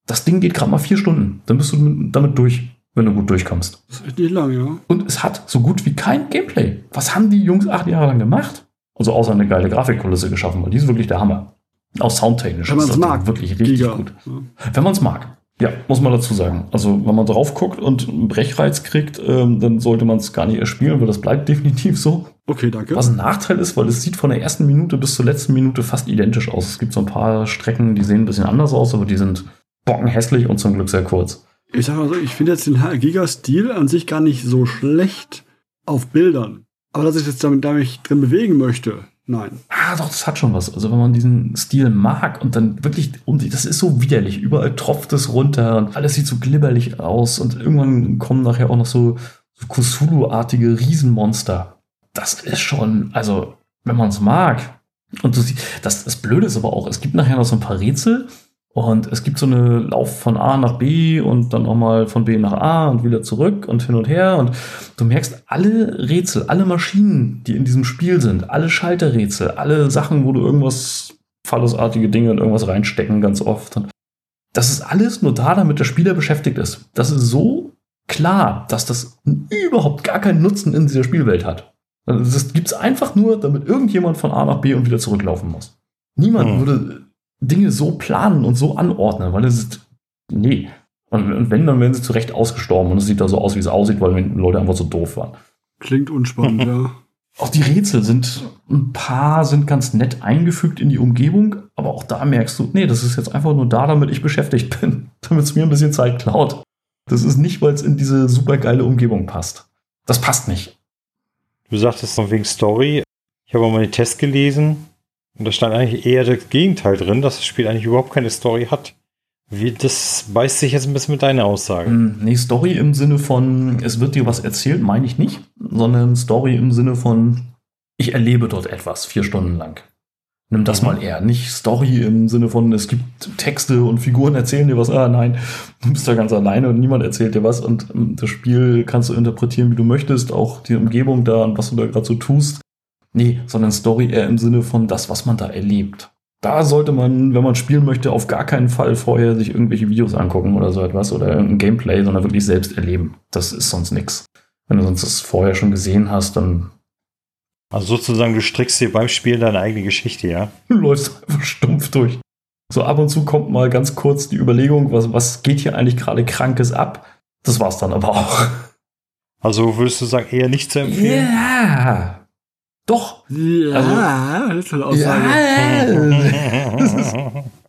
Das Ding geht gerade mal vier Stunden. Dann bist du damit durch, wenn du gut durchkommst. Das ist echt nicht lang, ja. Und es hat so gut wie kein Gameplay. Was haben die Jungs acht Jahre lang gemacht? Also außer eine geile Grafikkulisse geschaffen, weil die ist wirklich der Hammer. Auch soundtechnisch Wenn ist das Ding mag, wirklich richtig Giga. gut. Ja. Wenn man es mag. Ja, muss man dazu sagen. Also, wenn man drauf guckt und einen Brechreiz kriegt, ähm, dann sollte man es gar nicht erspielen, weil das bleibt definitiv so. Okay, danke. Was ein Nachteil ist, weil es sieht von der ersten Minute bis zur letzten Minute fast identisch aus. Es gibt so ein paar Strecken, die sehen ein bisschen anders aus, aber die sind bockenhässlich und zum Glück sehr kurz. Ich sag mal so, ich finde jetzt den Giga-Stil an sich gar nicht so schlecht auf Bildern. Aber dass ich jetzt damit, da mich drin bewegen möchte, nein. Ah, doch, das hat schon was. Also wenn man diesen Stil mag und dann wirklich, und das ist so widerlich, überall tropft es runter und alles sieht so glibberlich aus und irgendwann kommen nachher auch noch so, so Cthulhu-artige Riesenmonster. Das ist schon, also wenn man es mag. Und du siehst, das, das Blöde ist aber auch, es gibt nachher noch so ein paar Rätsel und es gibt so eine Lauf von A nach B und dann nochmal von B nach A und wieder zurück und hin und her. Und du merkst, alle Rätsel, alle Maschinen, die in diesem Spiel sind, alle Schalterrätsel, alle Sachen, wo du irgendwas fallosartige Dinge und irgendwas reinstecken ganz oft. Und das ist alles nur da, damit der Spieler beschäftigt ist. Das ist so klar, dass das überhaupt gar keinen Nutzen in dieser Spielwelt hat. Das gibt es einfach nur, damit irgendjemand von A nach B und wieder zurücklaufen muss. Niemand Hm. würde Dinge so planen und so anordnen, weil es ist. Nee. Und, und wenn, dann werden sie zu Recht ausgestorben und es sieht da so aus, wie es aussieht, weil die Leute einfach so doof waren. Klingt unspannend, ja. Auch die Rätsel sind, ein paar sind ganz nett eingefügt in die Umgebung, aber auch da merkst du, nee, das ist jetzt einfach nur da, damit ich beschäftigt bin, damit es mir ein bisschen Zeit klaut. Das ist nicht, weil es in diese super geile Umgebung passt. Das passt nicht. Du sagtest noch wegen Story. Ich habe mal den Test gelesen und da stand eigentlich eher das Gegenteil drin, dass das Spiel eigentlich überhaupt keine Story hat. Wie, das beißt sich jetzt ein bisschen mit deiner Aussage. Ähm, Nee, Story im Sinne von, es wird dir was erzählt, meine ich nicht, sondern Story im Sinne von, ich erlebe dort etwas, vier Stunden lang. Nimm das Mhm. mal eher. Nicht Story im Sinne von, es gibt Texte und Figuren erzählen dir was. Ah, nein, du bist da ganz alleine und niemand erzählt dir was. Und ähm, das Spiel kannst du interpretieren, wie du möchtest, auch die Umgebung da und was du da gerade so tust. Nee, sondern Story eher im Sinne von das, was man da erlebt. Da sollte man, wenn man spielen möchte, auf gar keinen Fall vorher sich irgendwelche Videos angucken oder so etwas oder irgendein Gameplay, sondern wirklich selbst erleben. Das ist sonst nix. Wenn du sonst das vorher schon gesehen hast, dann Also sozusagen, du strickst dir beim Spiel deine eigene Geschichte, ja? läufst du einfach stumpf durch. So ab und zu kommt mal ganz kurz die Überlegung, was, was geht hier eigentlich gerade Krankes ab? Das war's dann aber auch. Also würdest du sagen, eher nicht zu empfehlen? Ja. Doch. Ja, das ist eine Aussage. Ja. Das ist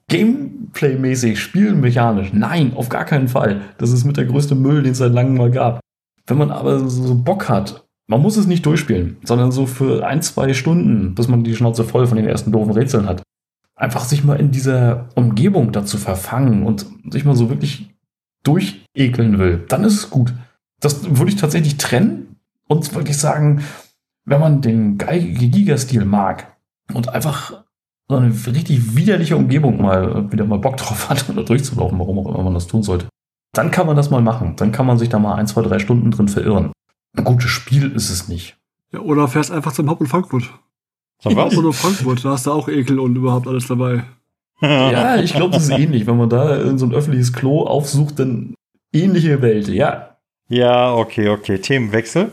Gameplay-mäßig, spielmechanisch. Nein, auf gar keinen Fall. Das ist mit der größte Müll, den es seit langem mal gab. Wenn man aber so Bock hat, man muss es nicht durchspielen, sondern so für ein, zwei Stunden, bis man die Schnauze voll von den ersten doofen Rätseln hat. Einfach sich mal in dieser Umgebung dazu verfangen und sich mal so wirklich durchekeln will, dann ist es gut. Das würde ich tatsächlich trennen und wirklich sagen, wenn man den Giga-Stil mag und einfach so eine richtig widerliche Umgebung mal wieder mal Bock drauf hat, da durchzulaufen, warum auch immer man das tun sollte, dann kann man das mal machen. Dann kann man sich da mal ein, zwei, drei Stunden drin verirren. Ein gutes Spiel ist es nicht. Ja, oder fährst einfach zum Haupt- und Frankfurt. So was? Oder Frankfurt, da hast du auch Ekel und überhaupt alles dabei. Ja, ich glaube, das ist ähnlich. Wenn man da in so ein öffentliches Klo aufsucht, dann ähnliche Welt, ja. Ja, okay, okay. Themenwechsel.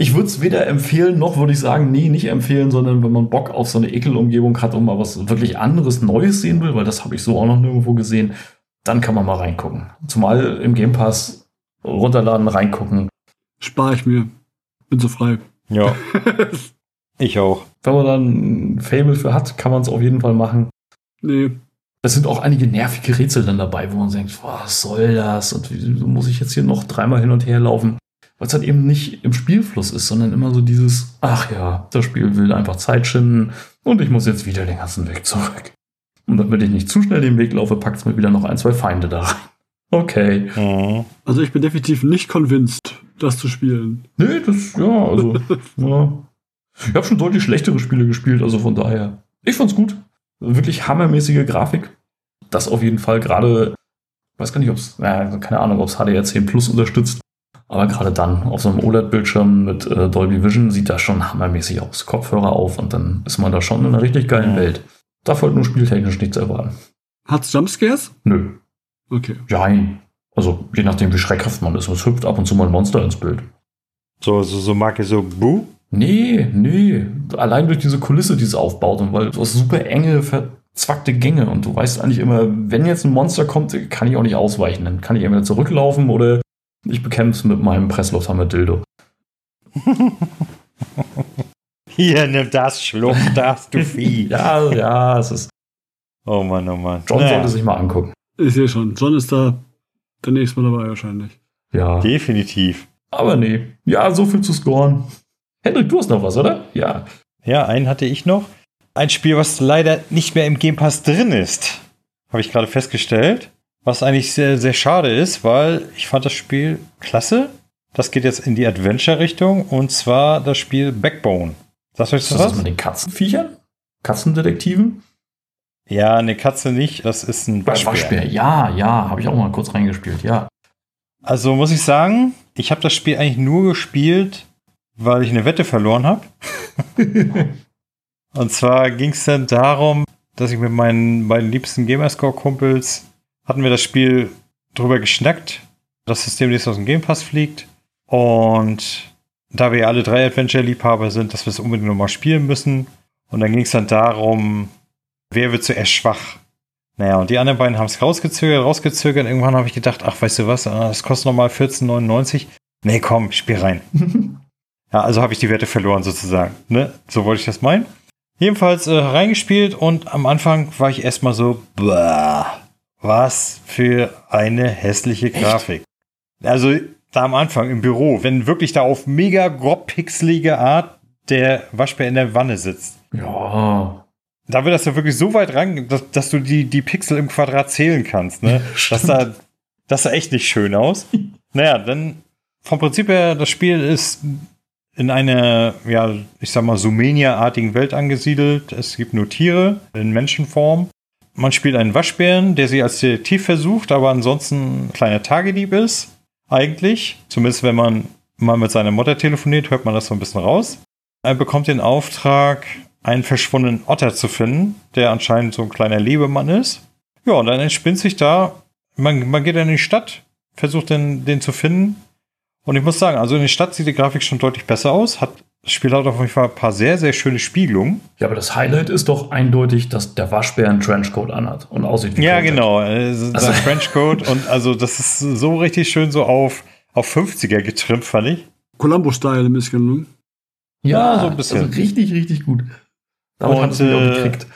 Ich würde es weder empfehlen, noch würde ich sagen, nee, nicht empfehlen, sondern wenn man Bock auf so eine Ekelumgebung hat und mal was wirklich anderes, Neues sehen will, weil das habe ich so auch noch nirgendwo gesehen, dann kann man mal reingucken. Zumal im Game Pass runterladen, reingucken. Spar ich mir. Bin so frei. Ja, ich auch. Wenn man dann ein Fable für hat, kann man es auf jeden Fall machen. nee. Es sind auch einige nervige Rätsel dann dabei, wo man denkt, was soll das? Und wieso muss ich jetzt hier noch dreimal hin und her laufen? Weil es halt eben nicht im Spielfluss ist, sondern immer so dieses, ach ja, das Spiel will einfach Zeit schinden und ich muss jetzt wieder den ganzen Weg zurück. Und damit ich nicht zu schnell den Weg laufe, packt es mir wieder noch ein, zwei Feinde da rein. Okay. Also ich bin definitiv nicht convinced, das zu spielen. Nee, das, ja, also, ja. Ich habe schon deutlich schlechtere Spiele gespielt, also von daher. Ich fand's gut. Wirklich hammermäßige Grafik. Das auf jeden Fall gerade, weiß gar nicht, ob es, äh, keine Ahnung, ob es HDR10 Plus unterstützt. Aber gerade dann auf so einem OLED-Bildschirm mit äh, Dolby Vision sieht das schon hammermäßig aus. Kopfhörer auf und dann ist man da schon in einer richtig geilen. Welt. Darf halt nur spieltechnisch nichts erwarten. Hat's Jumpscares? Nö. Okay. Jein. Also, je nachdem, wie schreckhaft man ist. Es hüpft ab und zu mal ein Monster ins Bild. So, so, so mag ich so Boo. Nee, nee. Allein durch diese Kulisse, die es aufbaut und weil du hast super enge, verzwackte Gänge und du weißt eigentlich immer, wenn jetzt ein Monster kommt, kann ich auch nicht ausweichen. Dann kann ich entweder zurücklaufen oder ich bekämpfe es mit meinem Presslufthammer-Dildo. Hier, nimm das, schluck das, du Vieh. ja, ja, es ist. Oh Mann, oh Mann. John naja. sollte sich mal angucken. Ich sehe schon. John ist da demnächst mal dabei wahrscheinlich. Ja. Definitiv. Aber nee. Ja, so viel zu scoren. Hendrik, du hast noch was, oder? Ja. Ja, einen hatte ich noch. Ein Spiel, was leider nicht mehr im Game Pass drin ist. Habe ich gerade festgestellt. Was eigentlich sehr, sehr schade ist, weil ich fand das Spiel klasse. Das geht jetzt in die Adventure-Richtung und zwar das Spiel Backbone. Sagst du euch das, das was? mit den Katzenviechern? Katzendetektiven? Ja, eine Katze nicht, das ist ein Waschbär. Waschbär, ja, ja, habe ich auch mal kurz reingespielt, ja. Also muss ich sagen, ich habe das Spiel eigentlich nur gespielt, weil ich eine Wette verloren habe. und zwar ging es dann darum, dass ich mit meinen beiden liebsten Gamerscore-Kumpels hatten wir das Spiel drüber geschnackt, dass das demnächst aus dem Game Pass fliegt. Und da wir alle drei Adventure-Liebhaber sind, dass wir es unbedingt nochmal spielen müssen. Und dann ging es dann darum, wer wird zuerst schwach? Naja, und die anderen beiden haben es rausgezögert, rausgezögert. Irgendwann habe ich gedacht, ach, weißt du was, ah, das kostet nochmal 14,99. Nee, komm, spiel rein. ja, also habe ich die Werte verloren sozusagen. Ne? So wollte ich das meinen. Jedenfalls äh, reingespielt und am Anfang war ich erstmal so, bah, was für eine hässliche Grafik. Echt? Also da am Anfang im Büro, wenn wirklich da auf mega grob pixelige Art der Waschbär in der Wanne sitzt. Ja. Da wird das ja wirklich so weit ran, dass, dass du die, die Pixel im Quadrat zählen kannst, ne? das, sah, das sah echt nicht schön aus. naja, dann vom Prinzip her, das Spiel ist in einer, ja, ich sag mal, Sumenia-artigen Welt angesiedelt. Es gibt nur Tiere in Menschenform. Man spielt einen Waschbären, der sich als Detektiv versucht, aber ansonsten ein kleiner Tagedieb ist. Eigentlich. Zumindest wenn man mal mit seiner Mutter telefoniert, hört man das so ein bisschen raus. Er bekommt den Auftrag, einen verschwundenen Otter zu finden, der anscheinend so ein kleiner Lebemann ist. Ja, und dann entspinnt sich da, man, man geht in die Stadt, versucht den, den zu finden. Und ich muss sagen, also in der Stadt sieht die Grafik schon deutlich besser aus, hat das Spiel hat auf jeden Fall ein paar sehr, sehr schöne Spiegelungen. Ja, aber das Highlight ist doch eindeutig, dass der Waschbär einen Trenchcoat anhat und aussieht wie Ja, Content. genau. Also, also Trenchcoat und also das ist so richtig schön so auf, auf 50er getrimmt, fand ich. Columbo-Style ein bisschen, ne? Ja, ja, so ein bisschen. Also richtig, richtig gut. Damit und, hat es äh, gekriegt.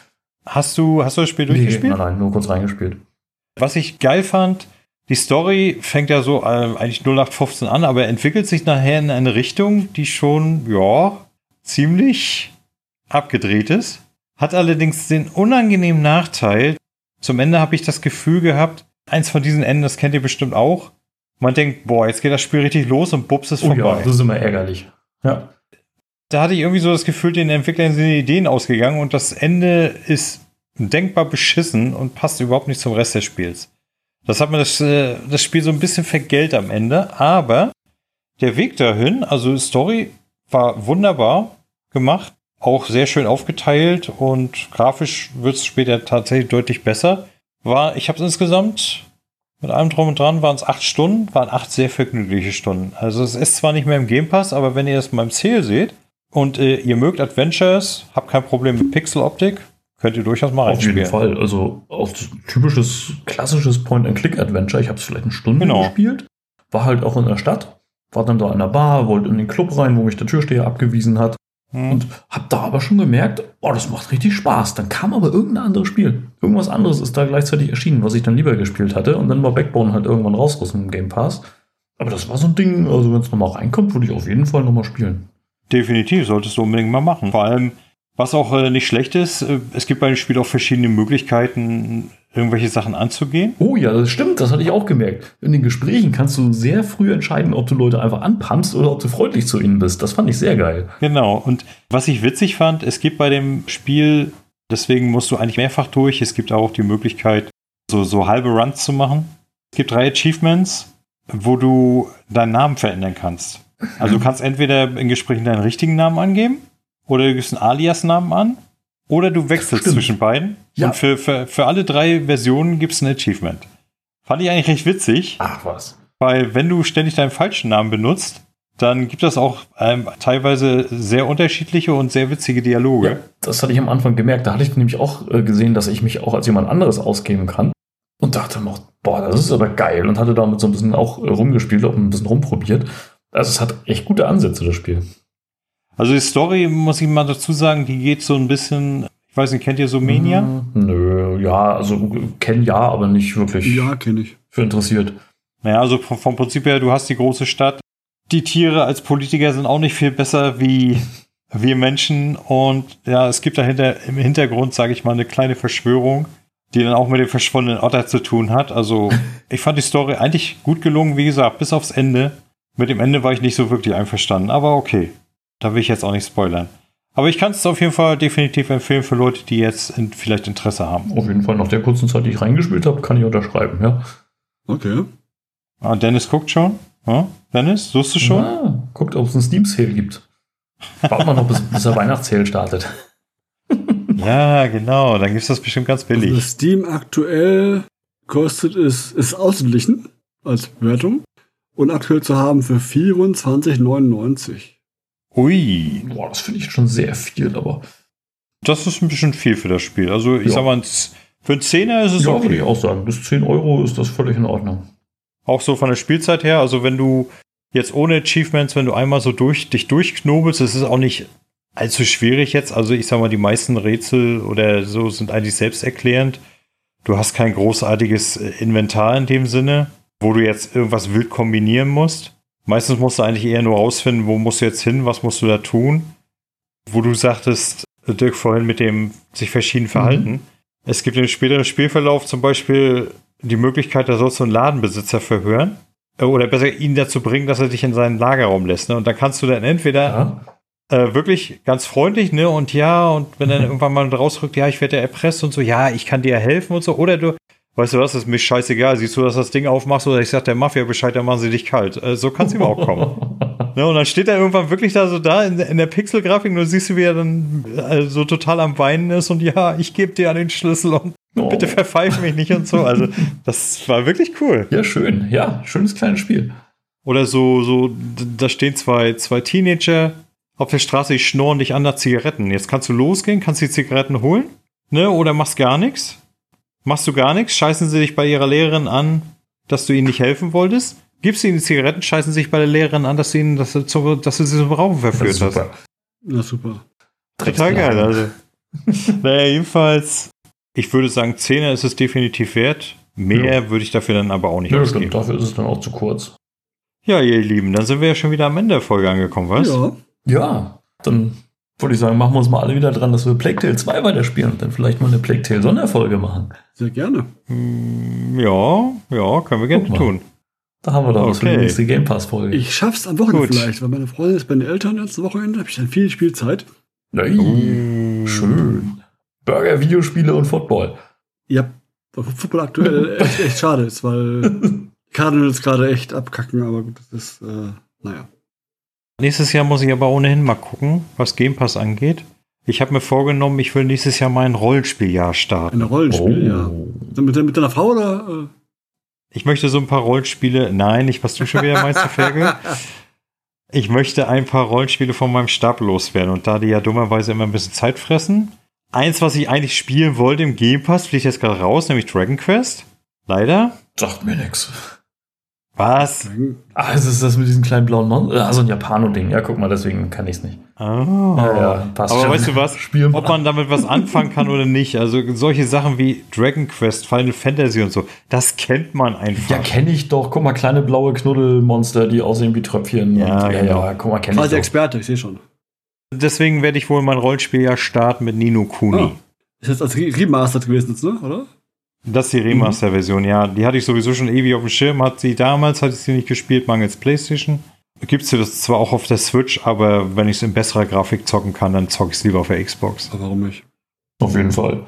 Hast du, hast du das Spiel nee, durchgespielt? Nein, nein, nur kurz reingespielt. Was ich geil fand, die Story fängt ja so äh, eigentlich 0815 an, aber entwickelt sich nachher in eine Richtung, die schon, ja, ziemlich abgedreht ist. Hat allerdings den unangenehmen Nachteil, zum Ende habe ich das Gefühl gehabt, eins von diesen Enden, das kennt ihr bestimmt auch. Man denkt, boah, jetzt geht das Spiel richtig los und bups ist oh vorbei. Ja, das ist immer ärgerlich. Ja. Da hatte ich irgendwie so das Gefühl, den Entwicklern sind die Ideen ausgegangen und das Ende ist denkbar beschissen und passt überhaupt nicht zum Rest des Spiels. Das hat mir das, äh, das Spiel so ein bisschen vergällt am Ende, aber der Weg dahin, also Story, war wunderbar gemacht, auch sehr schön aufgeteilt und grafisch wird es später tatsächlich deutlich besser. War, ich habe es insgesamt mit allem drum und dran waren es acht Stunden, waren acht sehr vergnügliche Stunden. Also es ist zwar nicht mehr im Game Pass, aber wenn ihr das mal im Ziel seht und äh, ihr mögt Adventures, habt kein Problem mit Pixeloptik, Könnt ihr durchaus mal Auf jeden Fall. Also auch typisches, klassisches Point-and-Click-Adventure. Ich habe es vielleicht eine Stunde genau. gespielt. War halt auch in der Stadt. War dann da in der Bar, wollte in den Club rein, wo mich der Türsteher abgewiesen hat. Hm. Und habe da aber schon gemerkt, oh, das macht richtig Spaß. Dann kam aber irgendein anderes Spiel. Irgendwas anderes ist da gleichzeitig erschienen, was ich dann lieber gespielt hatte. Und dann war Backbone halt irgendwann raus aus dem Game Pass. Aber das war so ein Ding, also wenn es nochmal reinkommt, würde ich auf jeden Fall nochmal spielen. Definitiv, solltest du unbedingt mal machen. Vor allem, was auch äh, nicht schlecht ist, äh, es gibt bei dem Spiel auch verschiedene Möglichkeiten, irgendwelche Sachen anzugehen. Oh ja, das stimmt, das hatte ich auch gemerkt. In den Gesprächen kannst du sehr früh entscheiden, ob du Leute einfach anpumpst oder ob du freundlich zu ihnen bist. Das fand ich sehr geil. Genau, und was ich witzig fand, es gibt bei dem Spiel, deswegen musst du eigentlich mehrfach durch, es gibt auch die Möglichkeit, so, so halbe Runs zu machen. Es gibt drei Achievements, wo du deinen Namen verändern kannst. Also du kannst entweder in Gesprächen deinen richtigen Namen angeben oder du gibst einen Alias-Namen an. Oder du wechselst zwischen beiden. Ja. Und für, für, für alle drei Versionen gibt es ein Achievement. Fand ich eigentlich recht witzig. Ach was. Weil wenn du ständig deinen falschen Namen benutzt, dann gibt es auch ähm, teilweise sehr unterschiedliche und sehr witzige Dialoge. Ja, das hatte ich am Anfang gemerkt. Da hatte ich nämlich auch äh, gesehen, dass ich mich auch als jemand anderes ausgeben kann. Und dachte noch, boah, das ist aber geil. Und hatte damit so ein bisschen auch äh, rumgespielt, auch ein bisschen rumprobiert. Also es hat echt gute Ansätze, das Spiel. Also die Story, muss ich mal dazu sagen, die geht so ein bisschen, ich weiß nicht, kennt ihr so Mania? Hm, nö, ja, also kenn ja, aber nicht wirklich. Ja, kenne ich. Für interessiert. Naja, also vom, vom Prinzip her, du hast die große Stadt, die Tiere als Politiker sind auch nicht viel besser wie wir Menschen. Und ja, es gibt dahinter im Hintergrund, sage ich mal, eine kleine Verschwörung, die dann auch mit dem verschwundenen Otter zu tun hat. Also ich fand die Story eigentlich gut gelungen, wie gesagt, bis aufs Ende. Mit dem Ende war ich nicht so wirklich einverstanden, aber okay. Da will ich jetzt auch nicht spoilern. Aber ich kann es auf jeden Fall definitiv empfehlen für Leute, die jetzt in, vielleicht Interesse haben. Auf jeden Fall nach der kurzen Zeit, die ich reingespielt habe, kann ich unterschreiben, ja. Okay. Ah, Dennis guckt schon. Hm? Dennis, suchst du schon? Ja, guckt, ob es einen Steam-Sale gibt. Warten wir noch, bis, bis der Weihnachtssale startet. ja, genau. Dann gibt es das bestimmt ganz billig. Also Steam aktuell kostet es, ist ausgeglichen als Bewertung und aktuell zu haben für 24,99. Ui. Boah, das finde ich schon sehr viel, aber. Das ist ein bisschen viel für das Spiel. Also, ich ja. sag mal, für einen Zehner ist es ja, okay. würde ich auch sagen. Bis 10 Euro ist das völlig in Ordnung. Auch so von der Spielzeit her, also wenn du jetzt ohne Achievements, wenn du einmal so durch dich durchknobelst, ist auch nicht allzu schwierig jetzt. Also ich sag mal, die meisten Rätsel oder so sind eigentlich selbsterklärend. Du hast kein großartiges äh, Inventar in dem Sinne, wo du jetzt irgendwas wild kombinieren musst. Meistens musst du eigentlich eher nur rausfinden, wo musst du jetzt hin, was musst du da tun. Wo du sagtest, Dirk, vorhin mit dem sich verschieden verhalten. Mhm. Es gibt im späteren Spielverlauf zum Beispiel die Möglichkeit, da sollst du einen Ladenbesitzer verhören. Äh, oder besser ihn dazu bringen, dass er dich in seinen Lagerraum lässt. Ne? Und dann kannst du dann entweder ja. äh, wirklich ganz freundlich, ne, und ja, und wenn er irgendwann mal rausrückt, ja, ich werde erpresst und so, ja, ich kann dir helfen und so. Oder du, weißt du was, ist mir scheißegal. Siehst du, dass das Ding aufmachst oder ich sag der Mafia Bescheid, dann machen sie dich kalt. Äh, so kann es ihm auch kommen. ne, und dann steht er irgendwann wirklich da so da in, in der Pixelgrafik und du siehst, wie er dann äh, so total am Weinen ist und ja, ich gebe dir den Schlüssel und Oh. Bitte verpfeif mich nicht und so. Also, das war wirklich cool. Ja, schön. Ja, schönes kleines Spiel. Oder so, so, da stehen zwei, zwei Teenager auf der Straße, die schnorren dich an nach Zigaretten. Jetzt kannst du losgehen, kannst die Zigaretten holen, ne? Oder machst gar nichts. Machst du gar nichts, scheißen sie dich bei ihrer Lehrerin an, dass du ihnen nicht helfen wolltest. Gibst ihnen die Zigaretten, scheißen sich bei der Lehrerin an, dass du ihnen, dass du, zu, dass du sie zum Rauchen verführt hast. Na super. Total geil, also. naja, jedenfalls ich würde sagen, 10er ist es definitiv wert. Mehr ja. würde ich dafür dann aber auch nicht ja, ausgeben. Stimmt, dafür ist es dann auch zu kurz. Ja, ihr Lieben, dann sind wir ja schon wieder am Ende der Folge angekommen, was? Ja. Ja, dann würde ich sagen, machen wir uns mal alle wieder dran, dass wir Plague Tale 2 weiterspielen und dann vielleicht mal eine Plague Tale Sonderfolge machen. Sehr gerne. Hm, ja, ja, können wir gerne tun. Da haben wir doch okay. was für die nächste Game Pass Folge. Ich schaff's am Wochenende Gut. vielleicht, weil meine Freundin ist bei den Eltern letzte Wochenende, habe ich dann viel Spielzeit. Hey, uh. Schön. Burger, Videospiele und Football. Ja, Football aktuell echt, echt schade ist, weil Cardinals gerade echt abkacken, aber gut, das ist, äh, naja. Nächstes Jahr muss ich aber ohnehin mal gucken, was Game Pass angeht. Ich habe mir vorgenommen, ich will nächstes Jahr mein Rollenspieljahr starten. Ein Rollenspieljahr? Oh. Mit, mit deiner Frau oder? Äh? Ich möchte so ein paar Rollenspiele. Nein, nicht was du schon wieder meinst, Ferkel. Ich möchte ein paar Rollenspiele von meinem Stab loswerden. Und da die ja dummerweise immer ein bisschen Zeit fressen, Eins, was ich eigentlich spielen wollte im Game Pass, fliegt jetzt gerade raus, nämlich Dragon Quest. Leider. Sagt mir nix. Was? Ah, ist das mit diesem kleinen blauen Monster? Also ein Japano-Ding. Ja, guck mal, deswegen kann ich es nicht. Oh. Ja, ja, passt Aber schon. weißt du was? Ob man damit was anfangen kann oder nicht. Also solche Sachen wie Dragon Quest, Final Fantasy und so, das kennt man einfach. Ja, kenne ich doch. Guck mal, kleine blaue Knuddelmonster, die aussehen wie Tröpfchen. Ja, und, ja, genau. ja, guck mal, kenne ich Quasi Experte, ich sehe schon. Deswegen werde ich wohl mein Rollenspiel ja starten mit Nino Kuni. Oh. Ist jetzt als Remastered gewesen, jetzt, ne? oder? Das ist die Remaster-Version, mhm. ja. Die hatte ich sowieso schon ewig auf dem Schirm. Hat sie damals, hatte ich sie nicht gespielt, mangels Playstation. Gibt sie das zwar auch auf der Switch, aber wenn ich es in besserer Grafik zocken kann, dann zocke ich es lieber auf der Xbox. Warum nicht? Auf jeden Fall.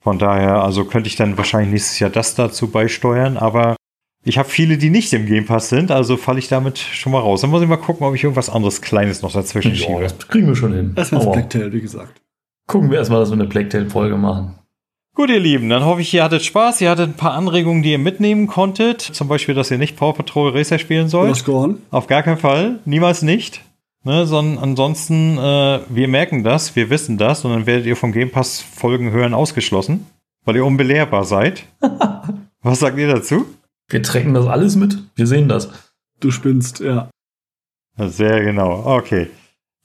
Von daher, also könnte ich dann wahrscheinlich nächstes Jahr das dazu beisteuern, aber ich habe viele, die nicht im Game Pass sind, also falle ich damit schon mal raus. Dann muss ich mal gucken, ob ich irgendwas anderes Kleines noch dazwischen schiebe. Das kriegen wir schon hin. Erstmal das Blacktail, wie gesagt. Gucken wir erstmal, dass wir eine Blacktail-Folge machen. Gut, ihr Lieben, dann hoffe ich, ihr hattet Spaß. Ihr hattet ein paar Anregungen, die ihr mitnehmen konntet. Zum Beispiel, dass ihr nicht Paw Patrol Racer spielen sollt. Auf gar keinen Fall. Niemals nicht. Ne, sondern ansonsten, äh, wir merken das, wir wissen das und dann werdet ihr vom Game Pass Folgen hören ausgeschlossen, weil ihr unbelehrbar seid. Was sagt ihr dazu? Wir tracken das alles mit. Wir sehen das. Du spinnst, ja. Sehr genau. Okay.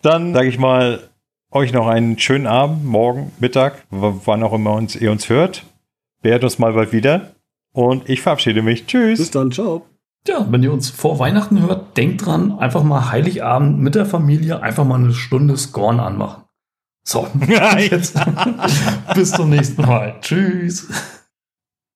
Dann sage ich mal euch noch einen schönen Abend, morgen, Mittag, wann auch immer uns, ihr uns hört. Beehrt uns mal bald wieder. Und ich verabschiede mich. Tschüss. Bis dann, ciao. Ja, wenn ihr uns vor Weihnachten hört, denkt dran, einfach mal Heiligabend mit der Familie einfach mal eine Stunde Scorn anmachen. So, jetzt bis zum nächsten Mal. Tschüss.